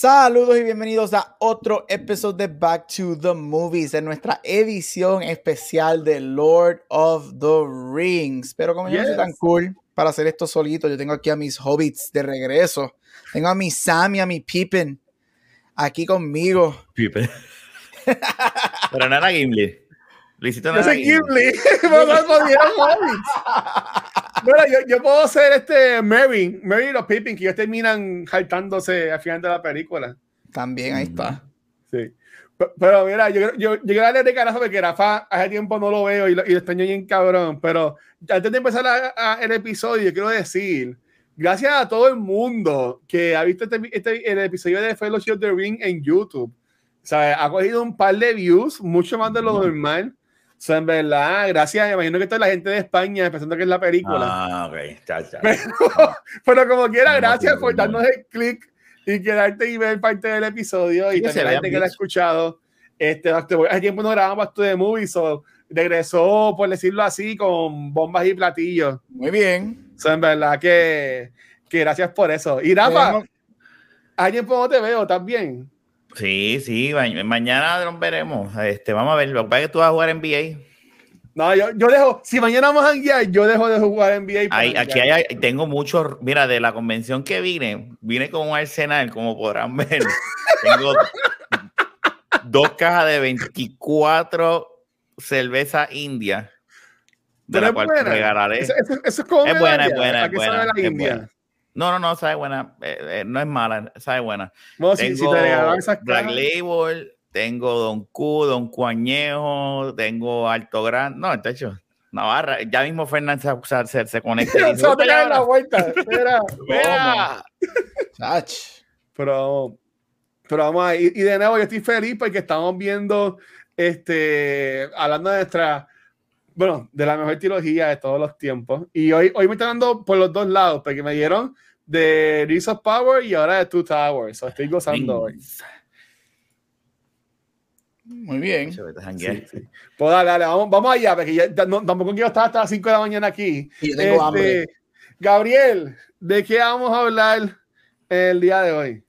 Saludos y bienvenidos a otro episodio de Back to the Movies, en nuestra edición especial de Lord of the Rings. Pero como yo no soy tan cool para hacer esto solito, yo tengo aquí a mis hobbits de regreso. Tengo a mi Sam y a mi Pippin aquí conmigo. Pippin. Pero no era Gimli. Lo hiciste no Gimli. Gimli. Bueno, yo, yo, puedo ser este Mary, Mary y los Pippin, que ellos terminan jaltándose al final de la película. También, ahí está. Sí. Pero, mira, yo, yo, yo quiero darle de carajo porque Rafa hace tiempo no lo veo y lo, y lo extraño bien cabrón. Pero antes de empezar el episodio, quiero decir, gracias a todo el mundo que ha visto este, este el episodio de Fellowship of the Ring en YouTube. O sea, ha cogido un par de views, mucho más de lo normal sea, en verdad, gracias. Me imagino que toda la gente de España pensando que es la película. Ah, ok, ya, ya. Pero, como quiera, gracias por darnos el click y quedarte y ver parte del episodio. y también la gente que la ha escuchado. Este, hace tiempo no grabamos esto de movies, so regresó, por decirlo así, con bombas y platillos. Muy bien. O sea, en verdad que, que gracias por eso. Y Rafa, ¿a tiempo no te veo también? Sí, sí, mañana lo veremos. Este, vamos a ver, lo que pasa es que tú vas a jugar NBA. No, yo, yo dejo, si mañana vamos a guiar, yo dejo de jugar NBA. aquí hay, tengo muchos, mira, de la convención que vine, vine con un arsenal, como podrán ver. tengo dos cajas de 24 cerveza india. De la cual regalaré. Eso, es como es buena, es buena, es buena, es buena. No, no, no, sabe buena. Eh, eh, no es mala, sabe buena. tengo si, te Black Label, tengo Don Q, Don Cuañejo, tengo Alto Gran. No, de hecho, Navarra. Ya mismo Fernández se, se, se conecta. se va a la vuelta. Espera, espera. pero, pero vamos a ir. Y de nuevo, yo estoy feliz porque estamos viendo, este, hablando de nuestra bueno, de la mejor trilogía de todos los tiempos. Y hoy, hoy me están dando por los dos lados, porque me dieron de Rings of Power y ahora de Two Towers. estoy gozando hoy. Muy bien. Pues dale, dale, vamos, vamos allá, porque ya, tampoco quiero estar hasta las 5 de la mañana aquí. Y yo tengo hambre. Este, Gabriel, ¿de qué vamos a hablar el día de hoy?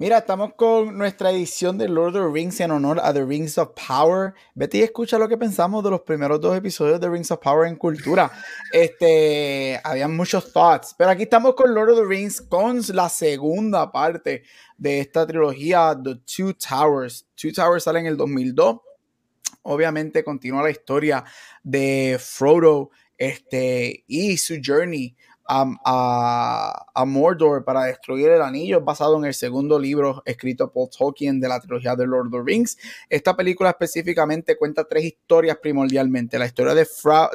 Mira, estamos con nuestra edición de Lord of the Rings en honor a The Rings of Power. Vete y escucha lo que pensamos de los primeros dos episodios de Rings of Power en cultura. Este, habían muchos thoughts, pero aquí estamos con Lord of the Rings con la segunda parte de esta trilogía, The Two Towers. Two Towers sale en el 2002. Obviamente continúa la historia de Frodo este, y su journey a, Mordor para destruir el anillo, basado en el segundo libro escrito por Tolkien de la trilogía de Lord of the Rings. Esta película específicamente cuenta tres historias primordialmente. La historia de,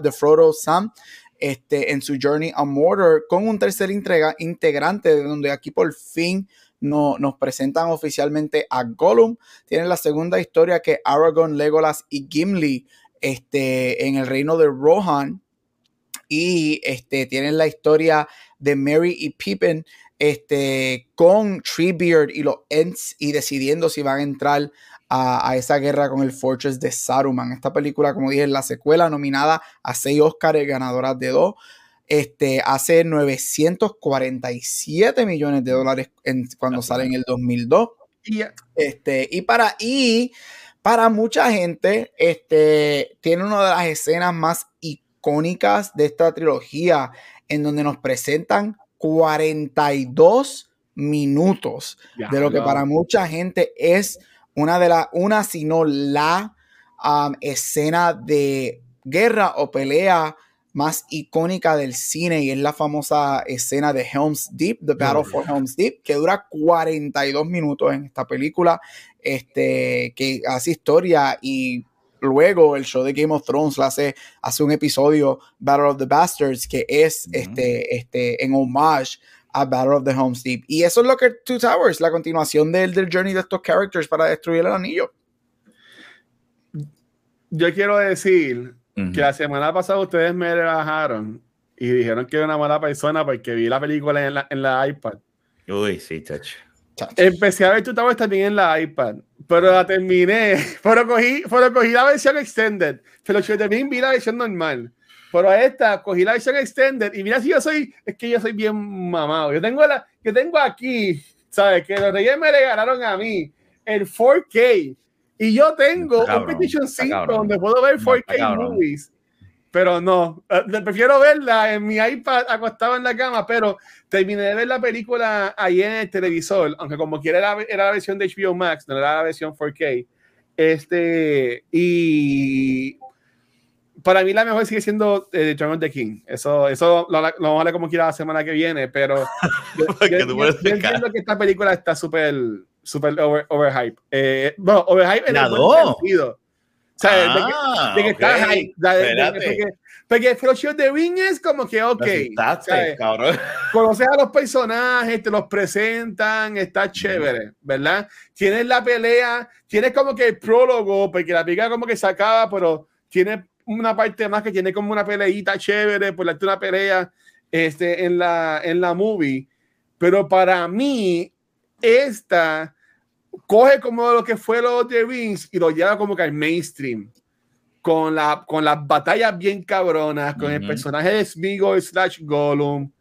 de Frodo Sam este, en su journey a Mordor con un tercer integrante de donde aquí por fin no, nos presentan oficialmente a Gollum. Tienen la segunda historia que Aragorn, Legolas y Gimli este, en el reino de Rohan y este, tienen la historia de Mary y Pippin este, con Treebeard y los Ents y decidiendo si van a entrar a, esa guerra con el Fortress de Saruman. Esta película, como dije, es la secuela nominada a seis Oscars, ganadoras de dos. Este, hace 947 millones de dólares cuando sale en el 2002. Este, y para, y para mucha gente, este, tiene una de las escenas más icónicas de esta trilogía, en donde nos presentan 42 minutos de lo que para mucha gente es una de las, una, si no la um, escena de guerra o pelea más icónica del cine y es la famosa escena de Helm's Deep, The Battle for Helm's Deep, que dura 42 minutos en esta película, este, que hace historia y luego el show de Game of Thrones hace, hace un episodio, Battle of the Bastards, que es este, este, en homage a Battle of the Homes Deep. Y eso es lo que Two Towers, la continuación del, del journey de estos characters para destruir el anillo. Yo quiero decir que la semana pasada ustedes me rebajaron y dijeron que era una mala persona porque vi la película en la, en la iPad. Uy, sí, chacho. Empecé a ver tu Towers también en la iPad, pero la terminé. Pero cogí, pero cogí la versión extended. Pero yo también vi la versión normal. Pero esta cogí la versión extended y mira si yo soy, es que yo soy bien mamado. Yo tengo la, que tengo aquí, ¿sabes? Que los reyes me regalaron a mí el 4K y yo tengo un PlayStation 5 donde puedo ver 4K movies pero no, eh, prefiero verla en mi iPad acostado en la cama, pero terminé de ver la película ahí en el televisor, aunque como quiera era, era la versión de HBO Max, no era la versión 4K. Este, y para mí la mejor sigue siendo eh, John of the King. Eso, eso lo, vamos a ver como quiera la semana que viene, pero yo, entiendo que esta película está súper super over, overhype. Eh, bueno, overhype en el sentido o sea, de que, ah, de que estás ahí. porque, Fellowship de Ring es como que, ok. Conoces a los personajes, te los presentan, está chévere, ¿verdad? Tienes la pelea, tienes como que el prólogo, porque la película como que se acaba, pero tiene una parte más que tiene como una peleita chévere, por darte una pelea este, en, la, en la movie. Pero para mí, esta coge como lo que fue los de Rings y lo lleva como que al mainstream. Con, la, con las batallas bien cabronas, con el personaje de Smeagol slash Gollum,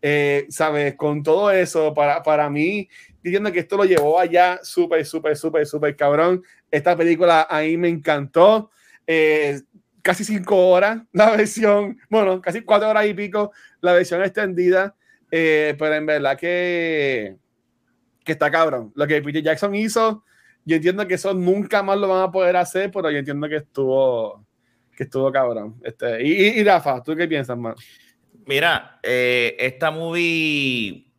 eh, ¿sabes? Con todo eso, para, para mí, diciendo que esto lo llevó allá súper, súper, súper, súper cabrón. Esta película ahí me encantó. Eh, casi cinco horas la versión, bueno, casi cuatro horas y pico la versión extendida, eh, pero en verdad que que está cabrón. Lo que Peter Jackson hizo, yo entiendo que eso nunca más lo van a poder hacer, pero yo entiendo que estuvo, que estuvo cabrón. Este, y, Rafa, ¿tú qué piensas, man? Mira, eh, esta movie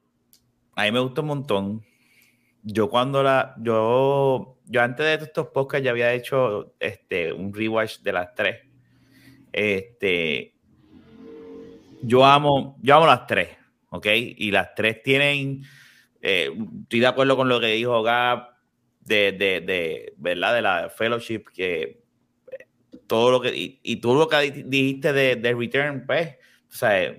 a mí me gustó un montón. Yo cuando la, yo, yo antes de estos podcasts ya había hecho este, un rewatch de las tres. Este, yo amo, yo amo las tres, ¿ok? Y las tres tienen eh, estoy de acuerdo con lo que dijo Gab de, de, de, ¿verdad? de la fellowship, que eh, todo lo que, y, tú lo que dijiste de, de Return, pues, o sea,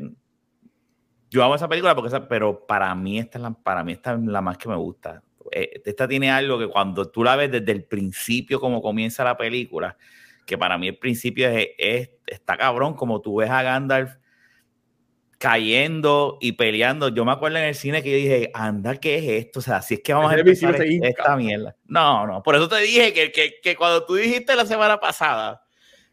yo amo esa película porque pero para mí esta es la, para mí esta es la más que me gusta. Eh, esta tiene algo que cuando tú la ves desde el principio, como comienza la película, que para mí el principio es, es está cabrón, como tú ves a Gandalf cayendo y peleando. Yo me acuerdo en el cine que yo dije, anda, ¿qué es esto? O sea, si es que vamos a empezar esta mierda. No, no, por eso te dije que, que, que cuando tú dijiste la semana pasada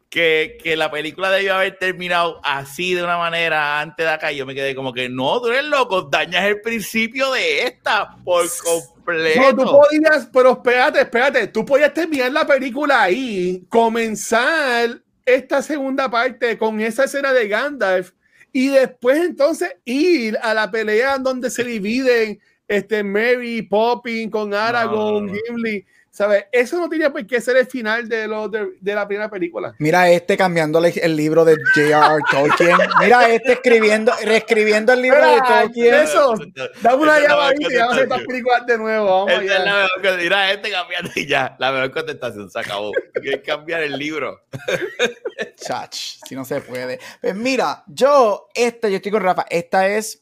que, que, la película debió haber terminado así de una manera antes de acá, yo me quedé como que no, tú eres loco, dañas el principio de esta por completo. No, tú podías, pero espérate, espérate, tú podías terminar la película ahí, comenzar esta segunda parte con esa escena de Gandalf y después entonces ir a la pelea donde se dividen este Mary, Popping con Aragorn, Gimli. ¿Sabes? Eso no tenía por qué ser el final de, lo, de, la primera película. Mira este cambiando el libro de J.R.R. Tolkien. Mira este escribiendo, reescribiendo el libro de Tolkien. Eso, dame una llamadita y vamos a estas películas de nuevo. Vamos allá. Es la mejor, mira este cambiando y ya. La mejor contestación se acabó. Hay cambiar el libro. Chach, si no se puede. Pues mira, yo, esta, yo estoy con Rafa. Esta es.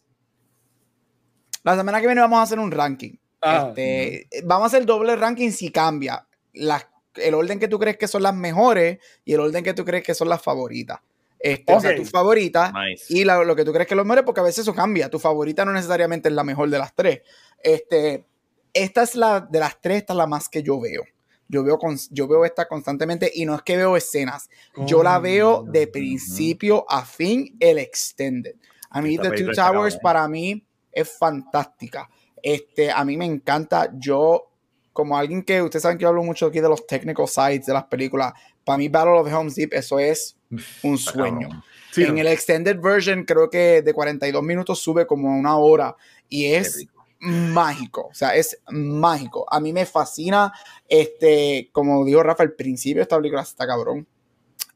La semana que viene vamos a hacer un ranking. Ah, este, vamos a hacer doble ranking si cambia. el orden que tú crees que son las mejores y el orden que tú crees que son las favoritas. Este, O sea, tu favorita y lo que tú crees que es lo mejor, porque a veces eso cambia. Tu favorita no necesariamente es la mejor de las tres. Este, esta es la de las tres, esta es la más que yo veo. Yo veo, con, yo veo esta constantemente y no es que veo escenas. Yo la veo de principio a fin, el extended. A mí, The Two Towers, para mí, es fantástica. Este, a mí me encanta. Yo, como alguien que ustedes saben que yo hablo mucho aquí de los technical sides de las películas, para mí Battle of the Homes Deep, eso es un sueño. en el extended version, creo que de 42 minutos sube como una hora y es mágico, o sea, es mágico. A mí me fascina, este, como dijo Rafa, el principio de esta película está cabrón.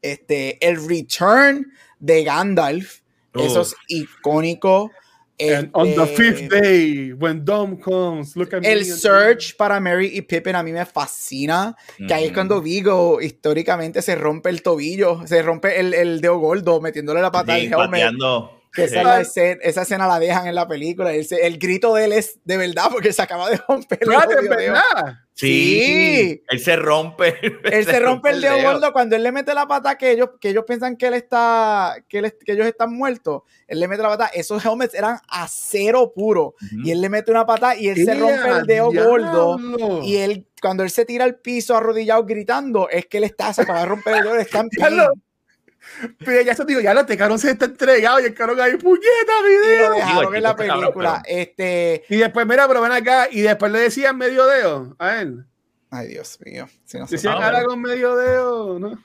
Este, el return de Gandalf, eso es icónico. And on the este, fifth day, when Dom comes, look at El search para Mary y Pippin a mí me fascina. Que ahí es cuando Vigo históricamente se rompe el tobillo, se rompe el, el dedo gordo metiéndole la pata al helmet. Que esa, escena, esa, escena, la dejan en la película. El, el, grito de él es de verdad porque se acaba de romper el verdad. Sí, Él se rompe. Él se rompe el dedo, gordo cuando él le mete la pata que ellos, que ellos piensan que él está, que, que ellos están muertos. Él le mete la pata. Esos helmets eran acero puro. Y él le mete una pata y él se rompe el dedo gordo. Y él, cuando él se tira al piso arrodillado gritando, es que él está, se acaba de romper el dedo, está en pero ya eso digo, ya lo te se está entregado y el carón ahí, puñeta, video. Y lo dejaron en la película. Este... Y después, mira, pero ven acá, y después le decían medio dedo a él. Ay, Dios mío. Si no decían ahora con medio dedo, ¿no?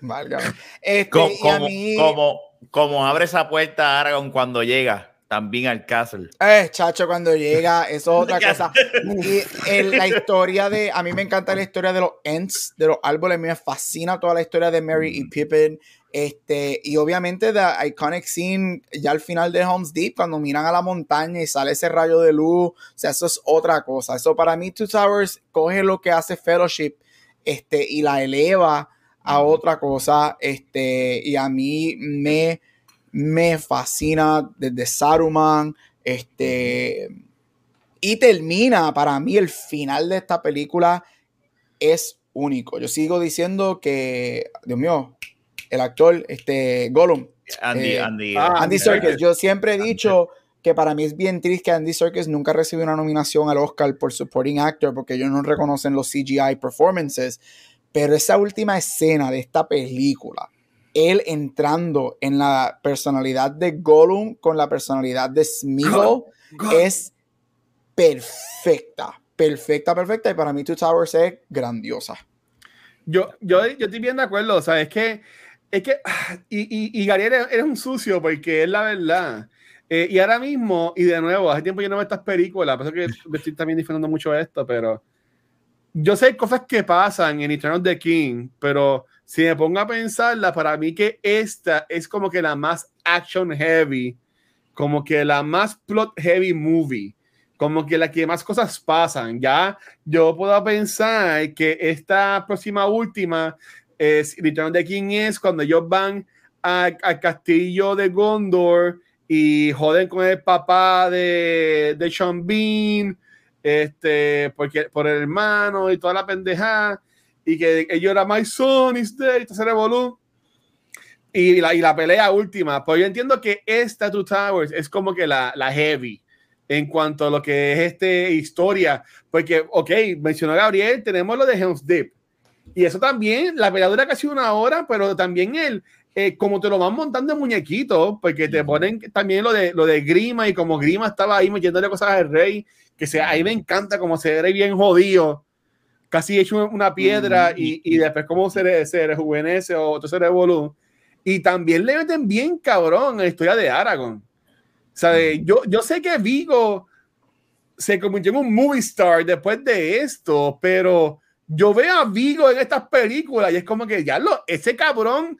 Válgame. Este, como, como, como, abre esa puerta Aragón cuando llega también al castle. Eh, chacho, cuando llega, eso es otra cosa. Y la historia de, a mí me encanta la historia de los Ents, de los árboles, a mí me fascina toda la historia de Mary y Pippin. Este, y obviamente the iconic scene ya al final de Homes Deep, cuando miran a la montaña y sale ese rayo de luz, o sea, eso es otra cosa. Eso para mí, Two Towers coge lo que hace Fellowship este, y la eleva a otra cosa. Este, y a mí me me fascina desde Saruman, este, y termina, para mí el final de esta película es único. Yo sigo diciendo que, Dios mío, el actor, este, Gollum. Andy, eh, Andy, ah, Andy Serkis. Yo siempre he dicho que para mí es bien triste que Andy Serkis nunca recibió una nominación al Oscar por Supporting Actor porque ellos no reconocen los CGI performances. Pero esa última escena de esta película, él entrando en la personalidad de Gollum con la personalidad de Smeagol es perfecta, perfecta, perfecta. Y para mí Two Towers es grandiosa. Yo, yo, yo estoy bien de acuerdo, o sea, es que, es que, y, y, y Gabriel eres un sucio porque es la verdad. Eh, y ahora mismo, y de nuevo, hace tiempo yo no veo estas películas, por eso que estoy también disfrutando mucho esto, pero yo sé cosas que pasan en Eternal the King, pero si me pongo a pensarla, para mí que esta es como que la más action heavy, como que la más plot heavy movie, como que la que más cosas pasan. Ya yo puedo pensar que esta próxima última es Return de King es cuando ellos van al castillo de Gondor y joden con el papá de, de Sean Bean, este, porque, por el hermano y toda la pendejada y que ellos era My Son is Dead, se revolú. Y la, y la pelea última, pues yo entiendo que esta Two Towers es como que la, la heavy en cuanto a lo que es este historia, porque, ok, mencionó Gabriel, tenemos lo de Helm's Deep, y eso también, la pelea dura casi una hora, pero también él, eh, como te lo van montando en muñequitos, porque te ponen también lo de, lo de Grima, y como Grima estaba ahí metiéndole cosas al rey, que se, ahí me encanta como se ve bien jodido, casi hecho una piedra y, y, después cómo se, se rejuvenece o otro se revolú. Y también le meten bien cabrón la historia de Aragorn. ¿Sabe? Yo, yo sé que Vigo se convirtió en un movie star después de esto, pero yo veo a Vigo en estas películas y es como que ya lo, ese cabrón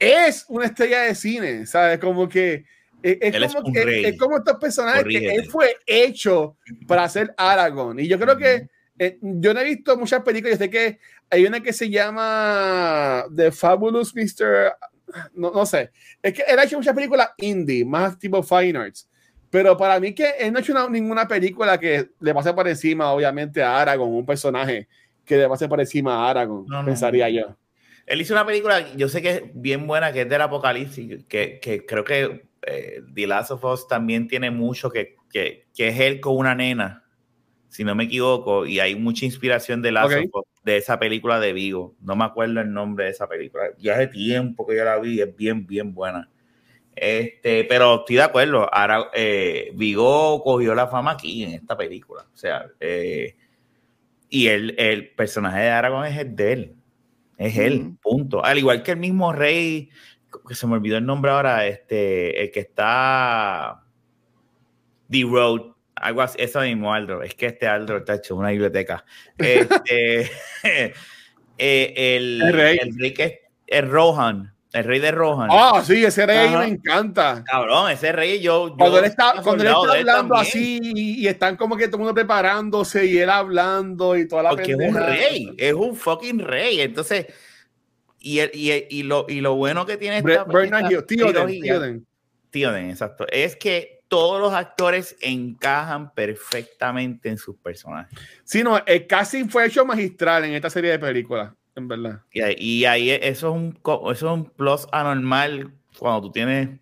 es una estrella de cine, ¿sabes? Como que es, como, es, como estos personajes que él fue hecho para hacer Aragorn. Y yo creo que eh, yo no he visto muchas películas, yo sé que hay una que se llama The Fabulous Mr. No, no sé, es que él ha hecho muchas películas indie, más tipo fine arts, pero para mí que él no ha hecho ninguna película que le pase por encima, obviamente, a Aragorn, un personaje que le pase por encima a Aragorn, pensaría yo. Él hizo una película, yo sé que es bien buena, que es del apocalipsis, que, que creo que eh, The Last of Us también tiene mucho que, que, que es él con una nena si no me equivoco, y hay mucha inspiración de, de esa película de Vigo. No me acuerdo el nombre de esa película. Ya hace tiempo que yo la vi, es bien, bien buena. Este, pero estoy de acuerdo. Ahora, eh, Vigo cogió la fama aquí en esta película. O sea, eh, y el, el, personaje de Aragorn es el de él. Es él, punto. Al igual que el mismo rey, que se me olvidó el nombre ahora, este, el que está. The Road, algo así, eso mismo, Aldo. Es que este Aldo está hecho una biblioteca. Este, eh, el, el, rey. el rey que es, Rohan. El rey de Rohan. Ah, sí, ese rey me encanta. Cabrón, ese rey yo. Cuando él está, cuando él está hablando así y, están como que todo el mundo preparándose y él hablando y toda la Porque es un rey, es un fucking rey. Entonces, y, y, y, lo, y lo bueno que tiene esta, Bernard Tío Tíoden, exacto. Es que todos los actores encajan perfectamente en sus personajes. Sí, no, el casting fue hecho magistral en esta serie de películas en verdad. Y, ahí eso es, un, eso es un plus anormal cuando tú tienes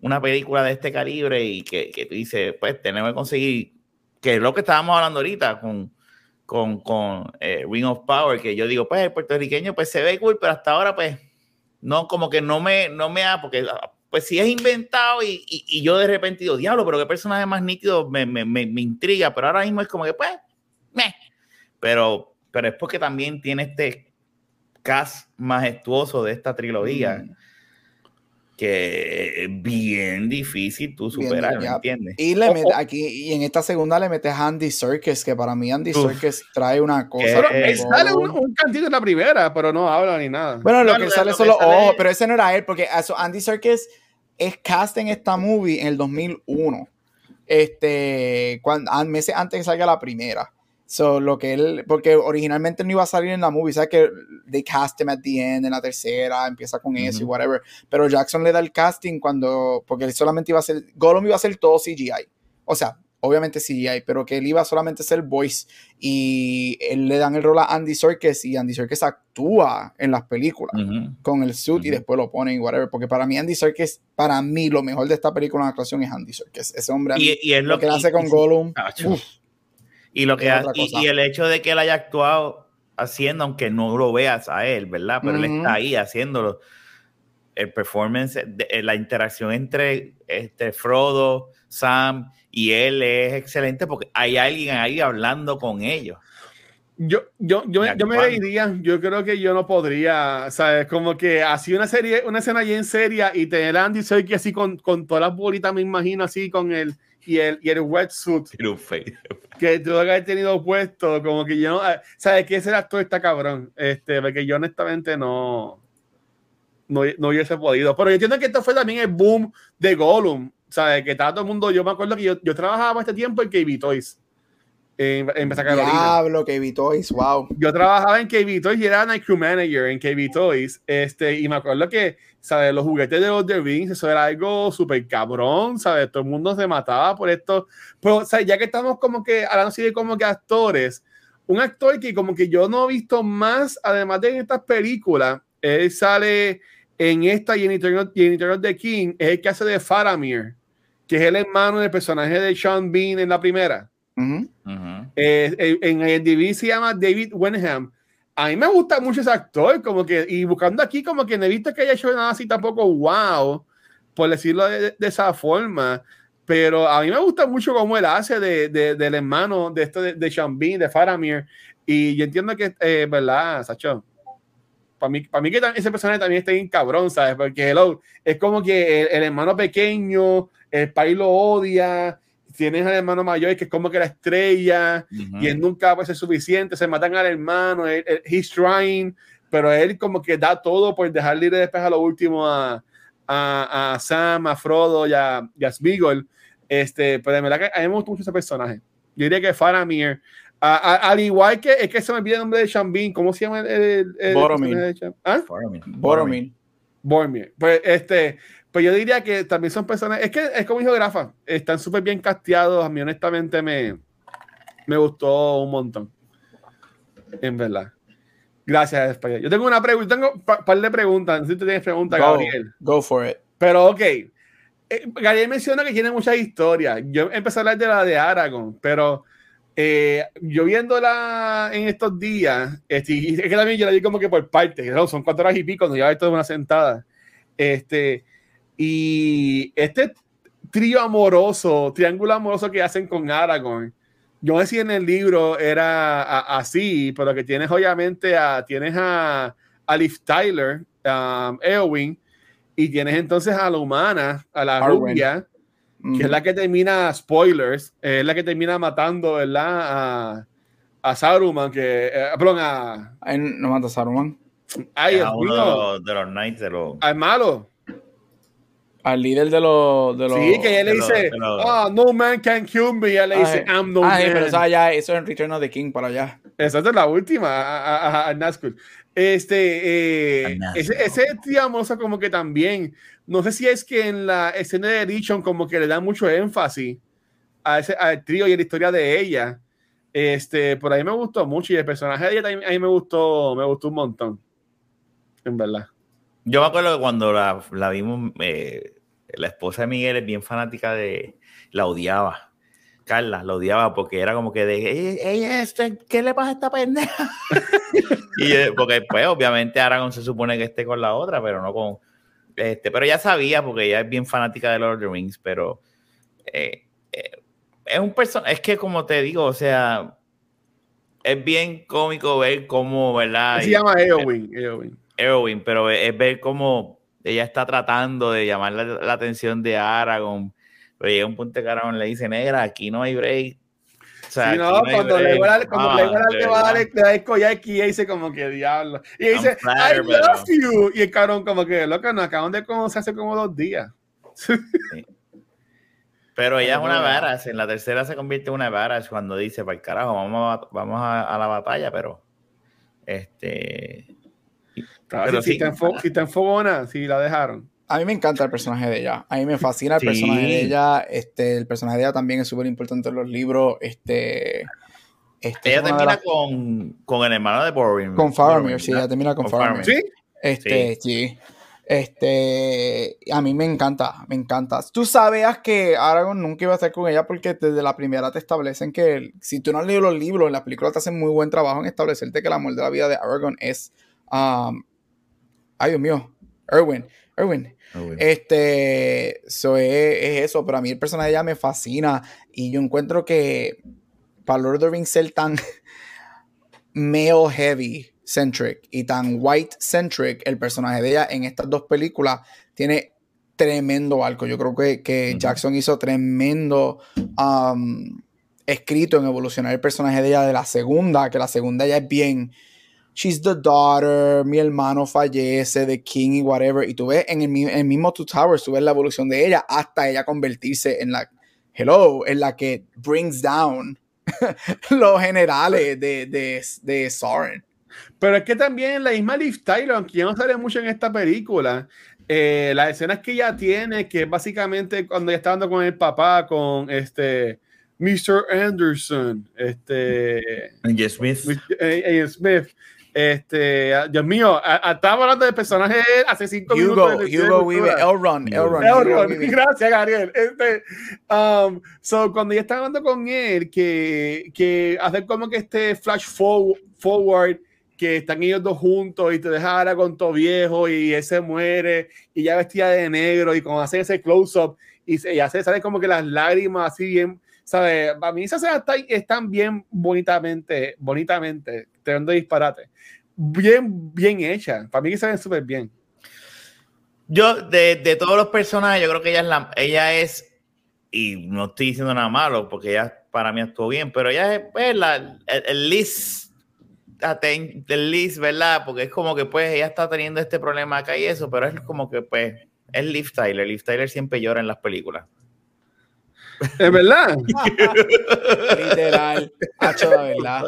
una película de este calibre y que, que tú dices, pues tenemos que conseguir, que es lo que estábamos hablando ahorita con, con, con eh, Ring of Power, que yo digo, pues el puertorriqueño pues se ve cool, pero hasta ahora pues no, como que no me, no me da, porque pues si es inventado y, y, yo de repente digo, diablo, pero qué personaje más nítido me, me, me, me intriga, pero ahora mismo es como que pues, me. Pero, pero es porque también tiene este cast majestuoso de esta trilogía. Mm. Que es bien difícil tú superar, ¿me entiendes? Y le aquí, y en esta segunda le metes Andy Serkis, que para mí Andy Serkis trae una cosa. Pero sale un, cantito en la primera, pero no habla ni nada. Bueno, lo que sale son los ojos, pero ese no era él, porque Andy Serkis es cast en esta movie en el 2001. Este, cuando, meses antes que salga la primera. So, lo que él, porque originalmente no iba a salir en la movie, ¿sabes? Que they cast him at the end en la tercera, empieza con eso y whatever. Pero Jackson le da el casting cuando, porque él solamente iba a ser, Gollum iba a ser todo CGI. O sea, obviamente CGI, pero que él iba solamente a ser voice y él le dan el rol a Andy Serkis y Andy Serkis actúa en las películas con el suit y después lo ponen y whatever, porque para mí Andy Serkis, para mí lo mejor de esta película en actuación es Andy Serkis, ese hombre y, es lo, que, hace con Gollum. Y, lo que y, el hecho de que él haya actuado haciendo, aunque no lo veas a él, ¿verdad? Pero él está ahí haciéndolo. El performance, eh, la interacción entre este Frodo, Sam y él es excelente porque hay alguien ahí hablando con ellos. Yo, yo, yo, yo me reiría, yo creo que yo no podría, ¿sabes? Como que así una serie, una escena bien seria y tener a Andy Serkis así con, con todas las bolitas, me imagino así con el, y el, y el wetsuit. Que tuvo que haber tenido puesto, como que yo no, ah, sabes que ese actor está cabrón, este, porque yo honestamente no, no, no hubiese podido, pero yo entiendo que esto fue también el boom de Gollum, sabes, que estaba todo el mundo, yo me acuerdo que yo, yo trabajaba este tiempo en KB Toys, en, en Diablo, KB Toys, wow. Yo trabajaba en KB Toys y era Night Crew Manager en KB Toys, este, y me acuerdo que, ¿sabes? Los juguetes de los The Rings, eso era algo súper cabrón, ¿sabes? Todo el mundo se mataba por esto. Pero, ¿sabes? Ya que estamos como que hablando así de como que actores, un actor que como que yo no he visto más, además de en estas películas, él sale en esta y en Eternal, y en the King, es el que hace de Faramir, que es el hermano del personaje de Sean Bean en la primera. Eh, en el DVD se llama David Wenham. A mí me gusta mucho ese actor, como que, y buscando aquí, como que no he visto que haya hecho nada así tampoco wow, por decirlo de, esa forma. Pero a mí me gusta mucho cómo él hace de, del hermano de esto de, de Sean Bean, de Faramir. Y yo entiendo que, eh, ¿verdad, Sacho? Para mí, para mí que ese personaje también está bien cabrón, ¿sabes? Porque hello, es como que el, el hermano pequeño, el país lo odia, tienes al hermano mayor que es como que la estrella y él nunca puede ser suficiente, se matan al hermano, él, he's trying, pero él como que da todo por dejarle ir después a lo último a, a, a Sam, a Frodo y a, y a Este, pero de verdad que a mí me gusta mucho ese personaje. Yo diría que Faramir, al igual que es que se me olvida el nombre de Shambin, ¿cómo se llama el, el, Boromir. ¿Ah? Boromir. Boromir. Pues este, pues yo diría que también son personas, es que es como dijo Grafa, están súper bien casteados, a mí honestamente me, me gustó un montón. En verdad. Gracias, España. Yo tengo una pregunta, tengo un par de preguntas, no sé si tú tienes preguntas, Gabriel. Go for it. Pero ok, eh, Gabriel menciona que tiene muchas historias. Yo empecé a hablar de la de Aragón, pero eh, yo viéndola en estos días, este, es que también yo la di como que por partes, son cuatro horas y pico, no lleva esto de una sentada. Este, y este trío amoroso, triángulo amoroso que hacen con Aragorn, yo no sé si en el libro era así, pero que tienes obviamente a, tienes a, a Liv Tyler, um, Eowyn, y tienes entonces a la humana, a la rubia, que es la que termina, spoilers, es la que termina matando, ¿verdad? A, a Saruman, que, eh, perdón, a... ¿No mata a Saruman? Ay, es uno de los, de los Knights de los. Al malo. Al líder de los. De los sí, que ella le dice, ah, no man can kill me. Y ella le dice, I'm no ay, man. pero eso, allá, eso es en Return of the King para allá. Esa es la última, a, a, Nazgûl. Este, eh, ese, ese digamos, como que también, no sé si es que en la escena de Edition como que le da mucho énfasis a ese, al trío y a la historia de ella. Este, por ahí me gustó mucho y el personaje de ella también a mí me gustó, me gustó un montón. En verdad. Yo me acuerdo que cuando la, la vimos, eh, la esposa de Miguel es bien fanática de, la odiaba. Carla la odiaba porque era como que de ella, este, ¿qué le pasa a esta pendeja? y eh, porque pues obviamente Aragorn se supone que esté con la otra, pero no con este, pero ya sabía porque ella es bien fanática de Lord of the Rings, pero eh, es un personaje, es que como te digo, o sea, es bien cómico ver cómo, ¿verdad? Se llama Eowyn. Eowyn, pero es ver cómo ella está tratando de llamar la, atención de Aragorn, pero llega un punto que Aragorn le dice, negra, aquí no hay break. O sea, sí, no, cuando le va a dar el aquí y dice como que diablo. Y dice, I love you. Y el cabrón como que, loca, nos acaban de conocer hace como dos días. Sí. Pero ella es una varas, en la tercera se convierte en una varas cuando dice, para el carajo, vamos a, vamos a, la batalla, pero este... pero si, está en fogona, si la dejaron. A mí me encanta el personaje de ella. A mí me fascina el personaje de ella. Este, el personaje de ella también es súper importante en los libros. Este, este ella termina con, con, el hermano de Boring. Con Faramir, sí, ella termina con, con ¿Sí? Este, sí. Este, a mí me encanta, me encanta. Tú sabías que Aragorn nunca iba a estar con ella porque desde la primera te establecen que si tú no has leído los libros, en la película te hacen muy buen trabajo en establecerte que el amor de la vida de Aragorn es, um, ay Dios mío, Erwin, Erwin. Este, es, eso, pero a mí el personaje de ella me fascina y yo encuentro que para Lord of the Rings ser tan male heavy centric y tan white centric el personaje de ella en estas dos películas tiene tremendo arco. Yo creo que, que Jackson hizo tremendo um, escrito en evolucionar el personaje de ella de la segunda, que la segunda ya es bien. She's the daughter, mi hermano fallece, The King y whatever. Y tú ves en el, mismo Two Towers, tú ves la evolución de ella hasta ella convertirse en la, hello, en la que brings down los generales de, de, de Soren. Pero es que también la misma Liv Tyler, aunque ya no sale mucho en esta película, eh, las escenas que ella tiene, que básicamente cuando ella está hablando con el papá, con este Mr. Anderson, este. Smith. Eh, Smith. Este, Dios mío, estaba hablando de personajes hace cinco Hugo, minutos. Hugo Weaving, Elrond, Elrond. Elrond, gracias, Gabriel. Este, um, so, cuando ella está hablando con él, que, que hacer como que este flash forward, forward que están ellos dos juntos y te deja ahora con todo viejo y él se muere y ya vestida de negro y como hace ese close-up y, se, hace, sale como que las lágrimas así bien, ¿sabes? Para mí esas escenas están bien bonitamente, bonitamente, teniendo disparate. Bien, bien hechas. Para mí que se ven súper bien. Yo, de, de, todos los personajes, yo creo que ella es, la, ella es, y no estoy diciendo nada malo, porque ella para mí estuvo bien, pero ella es pues, la, el, el list del Liz, ¿verdad? Porque es como que pues ella está teniendo este problema acá y eso, pero es como que pues es Liv Tyler. Liv Tyler siempre llora en las películas. ¿Es verdad? Literal. Hacho, la verdad.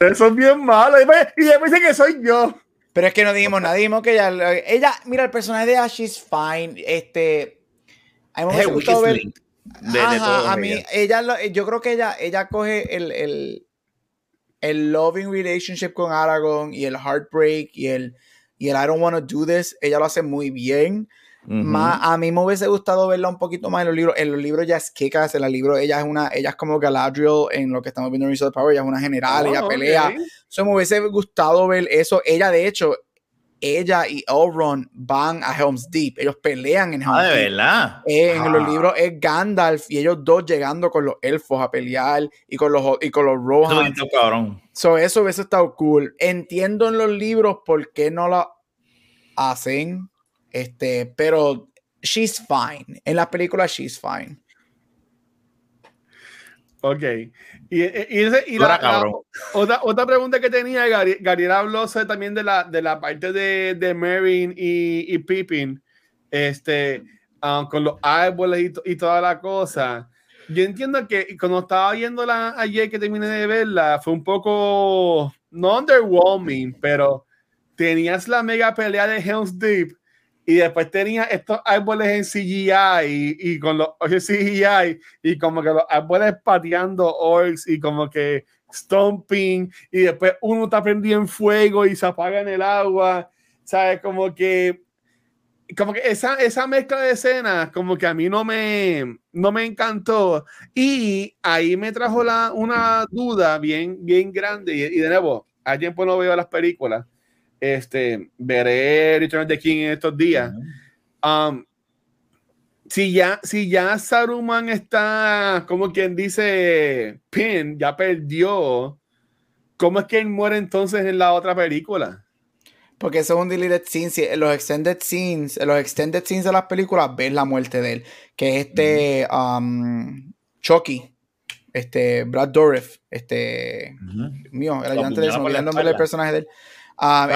Eso es bien malo. Y ella me dice que soy yo. Pero es que no dijimos nada. Dijimos que ella, ella mira, el personaje de Ash is fine. Este. A mí me ver. De, a mí, ella, yo creo que ella, ella coge el, el el loving relationship con Aragorn y el heartbreak y el, y el I don't want to do this, ella lo hace muy bien. A mí me hubiese gustado verla un poquito más en los libros. En los libros ya es Kikas, en el libro ella es una, ella es como Galadriel en lo que estamos viendo en Rise of Power, ella es una general, ella oh, pelea. Eso me hubiese gustado ver eso. Ella, de hecho, ella y Elrond van a Helm's Deep. Ellos pelean en Helm's ah, ¿de verdad? Eh, en los ah. libros es Gandalf y ellos dos llegando con los elfos a pelear y con los, y con los Rohan. So, eso hubiese estado cool. Entiendo en los libros por qué no lo hacen, este, pero she's fine. En la película she's fine. Ok. Y, y, la, otra, otra pregunta que tenía, Gabriel habló también de la, de la parte de, de y, y Pippin, este, um, con los árboles y, y, toda la cosa. Yo entiendo que cuando estaba viéndola ayer que terminé de verla, fue un poco, no underwhelming, pero tenías la mega pelea de Helm's Deep y después tenía estos árboles en CGI y, con los CGI y como que los árboles pateando orcs y como que stomping y después uno está prendido en fuego y se apaga en el agua, ¿sabes? Como que como que esa, esa mezcla de escenas como que a mí no me, no me encantó y ahí me trajo la, una duda bien, bien grande y, y de nuevo, a tiempo no veo las películas este, veré Return of the King en estos días. Um, si ya, si ya Saruman está, como quien dice, Pin, ya perdió, ¿cómo es que él muere entonces en la otra película? Porque eso es un deleted scene. En los extended scenes, en los extended scenes de las películas, ves la muerte de él. Que es este um, Chucky, este Brad Dourif, este mío, el ayudante de el nombre del personaje de él. Ah,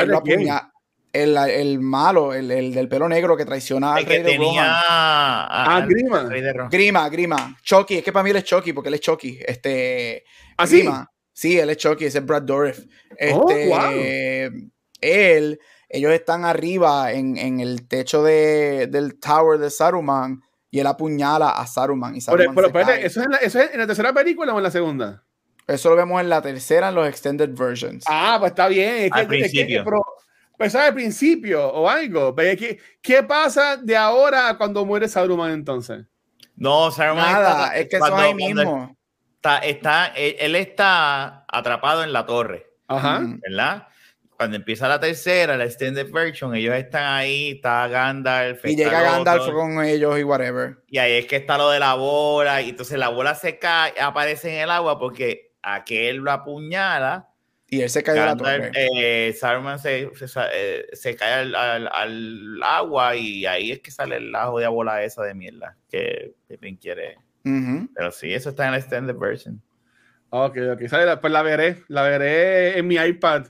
el, el, malo, el, el, del pelo negro que traiciona al rey de Rohan. Ah, Grima. Grima, Grima. Chucky, es que para mí él es Chucky, porque él es Chucky. Este. ¿Ah, Grima. Sí? él es Chucky, ese es Brad Dourif. Oh, este, Él, ellos están arriba en, en el techo de, del Tower de Saruman y él apuñala a Saruman. Y pero, pero espérate, ¿eso es, en la, ¿eso es en la tercera película o en la segunda? Eso lo vemos en la tercera, en los extended versions. Ah, pues está bien. al principio. pero, pues al principio o algo. ¿Qué, ¿Qué pasa de ahora cuando muere Saruman entonces? No, Saruman Nada, es que eso ahí mismo. Está, está, él, está atrapado en la torre. Ajá. ¿Verdad? Cuando empieza la tercera, la extended version, ellos están ahí, está Gandalf. Y llega Gandalf con ellos y whatever. Y ahí es que está lo de la bola, y entonces la bola se cae, aparece en el agua porque aquel lo apuñala. Y él se cae la torre. Eh, Saruman se, eh, se, cae al, al, agua y ahí es que sale el ajo de bola esa de mierda que Pippin quiere. Pero sí, eso está en la extended version. Ok, ok. Pues la veré. La veré en mi iPad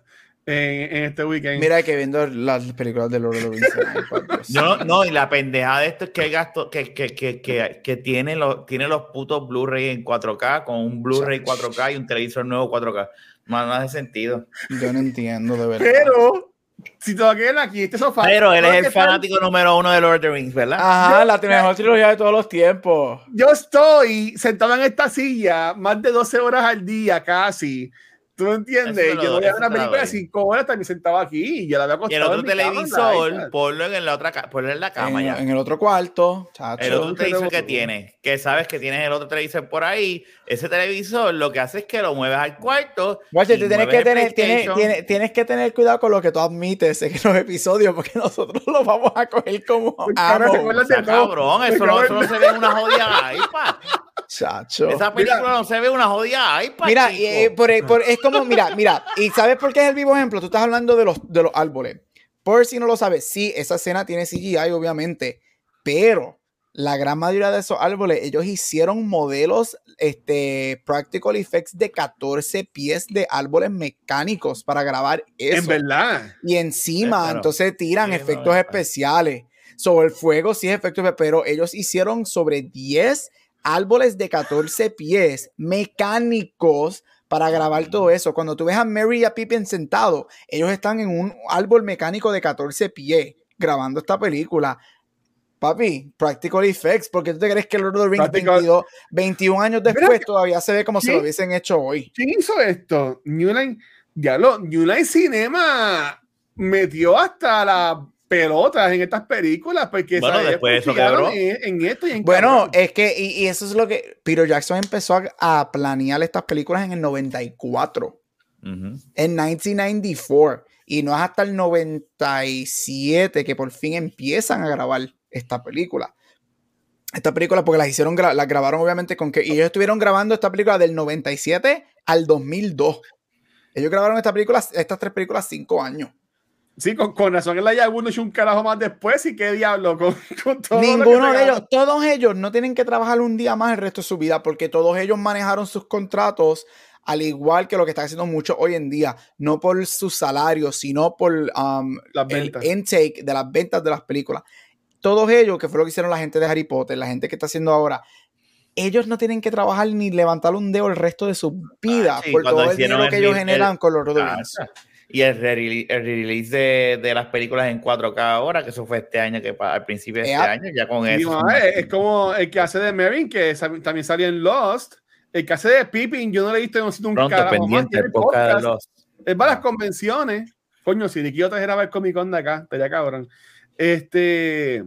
en, este weekend. Mira que viendo las películas de Lord of the Rings. no, no, y la pendeja de esto es que gasto, que, que, que, que, que tiene, los, tiene los putos Blu-ray en 4K, con un Blu-ray 4K y un televisor nuevo 4K. Más no hace sentido. Yo no entiendo, de verdad. Pero, si todavía aquí, este sofá. Pero él es el fanático número uno de Lord of the Rings, ¿verdad? Ajá, la mejor trilogía de todos los tiempos. Yo estoy sentado en esta silla más de 12 horas al día, casi ¿Tú me entiendes? yo voy a ver una película de 5 horas, también sentado aquí y ya la había acostado. Y el otro televisor, ponlo en la otra ponlo en la cama en, ya. En el otro cuarto, chacho. El otro televisor que tienes, que sabes que tienes el otro televisor por ahí, ese televisor lo que hace es que lo mueves al cuarto. Guache, tienes que, tener, tienes, tienes, que tener cuidado con lo que tú admites en los episodios, porque nosotros lo vamos a coger como. cabrón, eso no, eso no se ve en una jodida iPad. Chacho. Esa película no se ve una jodida iPad. Mira, eh, por, por, es como, mira, mira, ¿y sabes por qué es el vivo ejemplo? Tú estás hablando de los, de los árboles. Por si no lo sabes, sí, esa escena tiene CGI, obviamente, pero la gran mayoría de esos árboles, ellos hicieron modelos, este, practical effects de 14 pies de árboles mecánicos para grabar eso. En verdad. Y encima, entonces tiran efectos especiales. Sobre el fuego, sí es efecto, pero ellos hicieron sobre 10 árboles de 14 pies mecánicos para grabar todo eso. Cuando tú ves a Mary y a Pippin sentados, ellos están en un árbol mecánico de 14 pies grabando esta película. Papi, practical effects, porque tú te crees que Lord of the Rings 22, 21 años después todavía se ve como si lo hubiesen hecho hoy. ¿Quién hizo esto? New Line, ya lo, New Line Cinema metió hasta la pelotas en estas películas, porque bueno, después eso en, esto y en Bueno, es que, y, eso es lo que Peter Jackson empezó a, planear estas películas en el 94, en 1994, y no es hasta el 97 que por fin empiezan a grabar esta película. Esta película, porque las hicieron, las grabaron obviamente con que, y ellos estuvieron grabando esta película del 97 al 2002. Ellos grabaron esta película, estas tres películas cinco años. Sí, con, con razón el haya uno hecho un carajo más después y qué diablo con, todo Ninguno de ellos, todos ellos no tienen que trabajar un día más el resto de su vida porque todos ellos manejaron sus contratos al igual que lo que está haciendo mucho hoy en día, no por su salario, sino por um, el intake de las ventas de las películas. Todos ellos, que fue lo que hicieron la gente de Harry Potter, la gente que está haciendo ahora, ellos no tienen que trabajar ni levantar un dedo el resto de su vida por todo el dinero que ellos generan con los Rodríguez. Y el release de, las películas en 4K ahora, que eso fue este año, que al principio de este año, ya con eso. es, como el que hace de Mervyn, que también salió en Lost. El que hace de Pippin, yo no le he visto en un Pronto, pendiente, Es para las convenciones. Coño, si de quiero traer a ver Comic Con de acá, estaría cabrón. Este.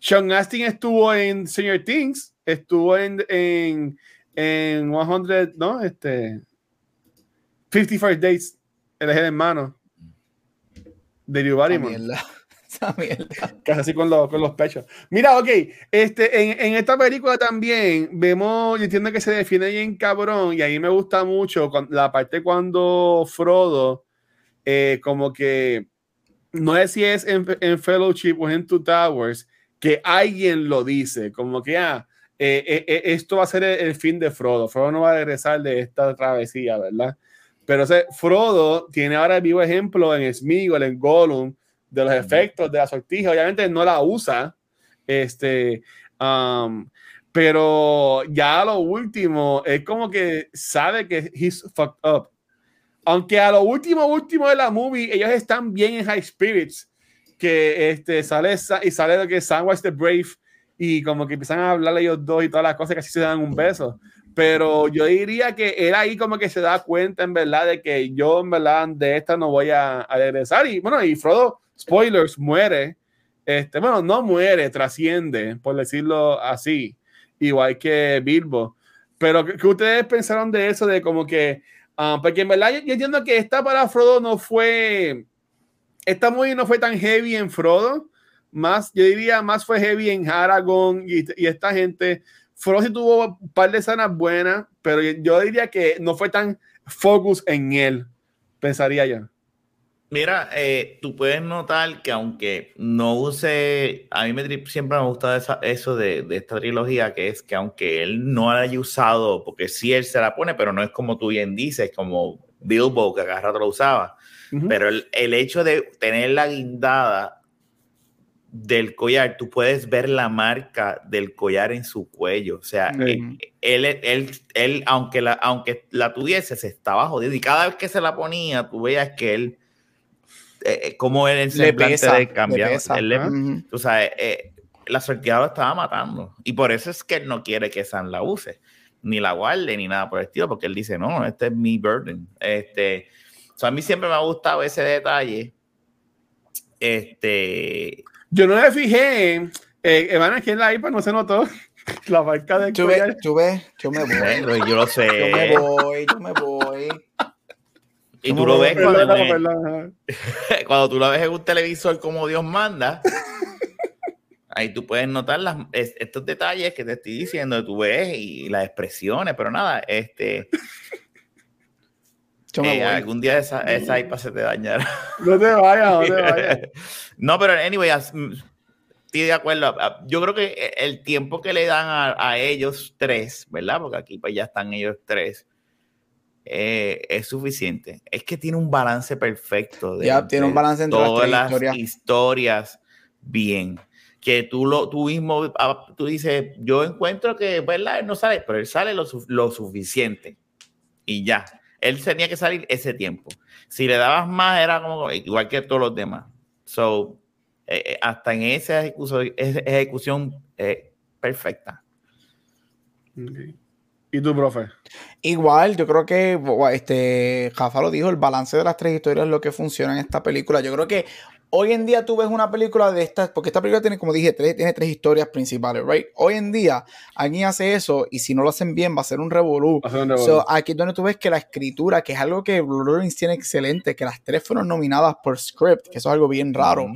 Sean Astin estuvo en Senior Things, estuvo en, en, en 100, ¿no? Este. 51 Days el eje de hermano de Drew Barrymore. Casi así con, con, los pechos. Mira, ok, este, en, en, esta película también vemos, yo entiendo que se define bien cabrón, y ahí me gusta mucho la parte cuando Frodo, eh, como que, no sé si es en, en, Fellowship o en Two Towers, que alguien lo dice, como que, ah, eh, eh, esto va a ser el, el, fin de Frodo, Frodo no va a regresar de esta travesía, ¿verdad? Pero ese Frodo tiene ahora el vivo ejemplo en Smeagol, en Gollum, de los efectos de la sortija. Obviamente no la usa, este, um, pero ya lo último es como que sabe que he's fucked up. Aunque a lo último, último de la movie, ellos están bien en high spirits, que este, sale y sale lo que es Samwise the Brave y como que empiezan a hablar ellos dos y todas las cosas que así se dan un beso pero yo diría que él ahí como que se da cuenta en verdad de que yo en verdad de esta no voy a, regresar. Y bueno y Frodo spoilers muere. Este bueno no muere trasciende por decirlo así igual que Bilbo. Pero ¿qué, ustedes pensaron de eso de como que ah, porque en verdad yo, entiendo que esta para Frodo no fue esta muy no fue tan heavy en Frodo. Más yo diría más fue heavy en Aragorn y, y esta gente Frodo tuvo un par de escenas buenas, pero yo diría que no fue tan focus en él, pensaría yo. Mira, eh, tú puedes notar que aunque no use, a mí me, siempre me gusta eso de, esta trilogía, que es que aunque él no la haya usado, porque sí él se la pone, pero no es como tú bien dices, como Bilbo, que agarra rato lo usaba, pero el, el, hecho de tenerla guindada del collar, tú puedes ver la marca del collar en su cuello. O sea, eh, él, él, él, aunque, la, aunque la tuviese, se estaba jodido. Y cada vez que se la ponía, tú veías que él, eh, eh, como él el semblante de cambiar. O sea, la sorteada lo estaba matando. Y por eso es que él no quiere que San la use, ni la guarde, ni nada por el estilo, porque él dice, no, este es mi burden. Este, a mí siempre me ha gustado ese detalle. Este, yo no me fijé, eh, Evan, aquí en la iPad no se notó la marca de yo, ve, yo, me voy. yo lo sé. Yo me voy, yo me voy. Y tú lo ves cuando, cuando tú lo ves en un televisor como Dios manda, ahí tú puedes notar las, estos detalles que te estoy diciendo, tú ves y las expresiones, pero nada, este... Eh, algún día esa, esa iPad se te dañará. No te vayas, no te vayas. no, pero anyway, mm, estoy de acuerdo. Yo creo que e, el tiempo que le dan a, ellos tres, ¿verdad? Porque aquí pues ya están ellos tres, eh, es suficiente. Es que tiene un balance perfecto. De, ya tiene un balance entre todas las, historias bien. Que tú, lo, tú mismo, ah, tú dices, yo encuentro que, ¿verdad? Él no sale, pero él sale lo, lo suficiente. Y ya él tenía que salir ese tiempo. Si le dabas más, era como igual que todos los demás. So, eh, eh, hasta en esa ejecución, ejecución eh, perfecta. ¿Y tú, profe? Igual, yo creo que este Jafa lo dijo, el balance de las tres historias es lo que funciona en esta película. Yo creo que hoy en día tú ves una película de estas, porque esta película tiene, como dije, tres, tiene tres historias principales, right? Hoy en día alguien hace eso y si no lo hacen bien va a ser un revolú. So, aquí es donde tú ves que la escritura, que es algo que Blue tiene excelente, que las tres fueron nominadas por script, que eso es algo bien raro,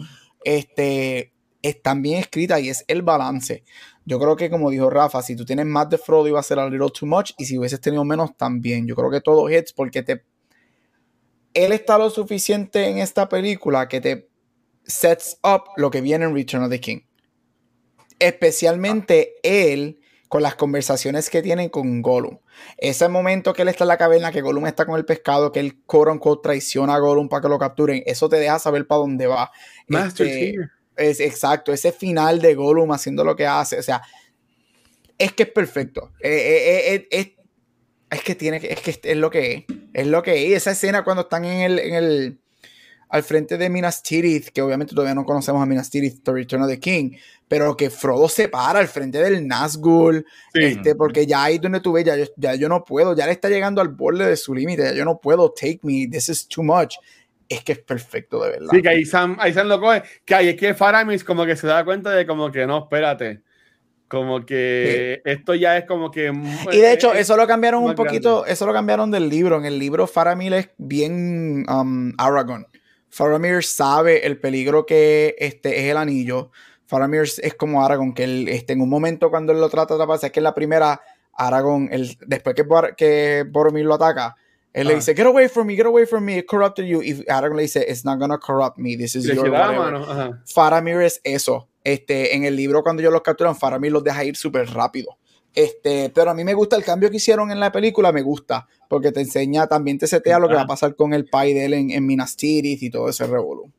este, están bien escritas y es el balance. Yo creo que, como dijo Rafa, si tú tienes más de Frodo iba a ser a little too much y si hubieses tenido menos también. Yo creo que todo hits porque te él está lo suficiente en esta película que te sets up lo que viene en Return of the King. Especialmente él con las conversaciones que tienen con Gollum. Ese momento que él está en la caverna, que Gollum está con el pescado, que él quote unquote traiciona a Gollum para que lo capturen, eso te deja saber para dónde va. Este, es exacto, ese final de Gollum haciendo lo que hace, o sea, es que es perfecto. Eh, eh, eh, es, es que tiene es que es lo que es, es lo que es. Esa escena cuando están en el, en el al frente de Minas Tirith, que obviamente todavía no conocemos a Minas Tirith, The Return of the King, pero que Frodo se para al frente del Nazgul, este, porque ya ahí donde tú ves, ya, ya yo no puedo, ya le está llegando al borde de su límite, ya yo no puedo, take me, this is too much. Es que es perfecto, de verdad. Sí, que ahí Sam, ahí Sam lo coge, que ahí es que Faramis como que se da cuenta de como que no, espérate, como que esto ya es como que y de hecho eso lo cambiaron un poquito eso lo cambiaron del libro en el libro Faramir es bien um, Aragorn Faramir sabe el peligro que este, es el anillo. Faramir es como Aragorn, que él, este, en un momento cuando él lo trata de atrapar, es que en la primera, Aragorn, el, después que, que Boromir lo ataca, él le dice, get away from me, get away from me, it corrupted you. Y Aragorn le dice, it's not gonna corrupt me, this is your Faramir es eso. Este, en el libro cuando ellos los capturan, Faramir los deja ir súper rápido. Este, pero a mí me gusta el cambio que hicieron en la película, me gusta, porque te enseña, también te setea lo que va a pasar con el pai de él en, Minas Tirith y todo ese revolú.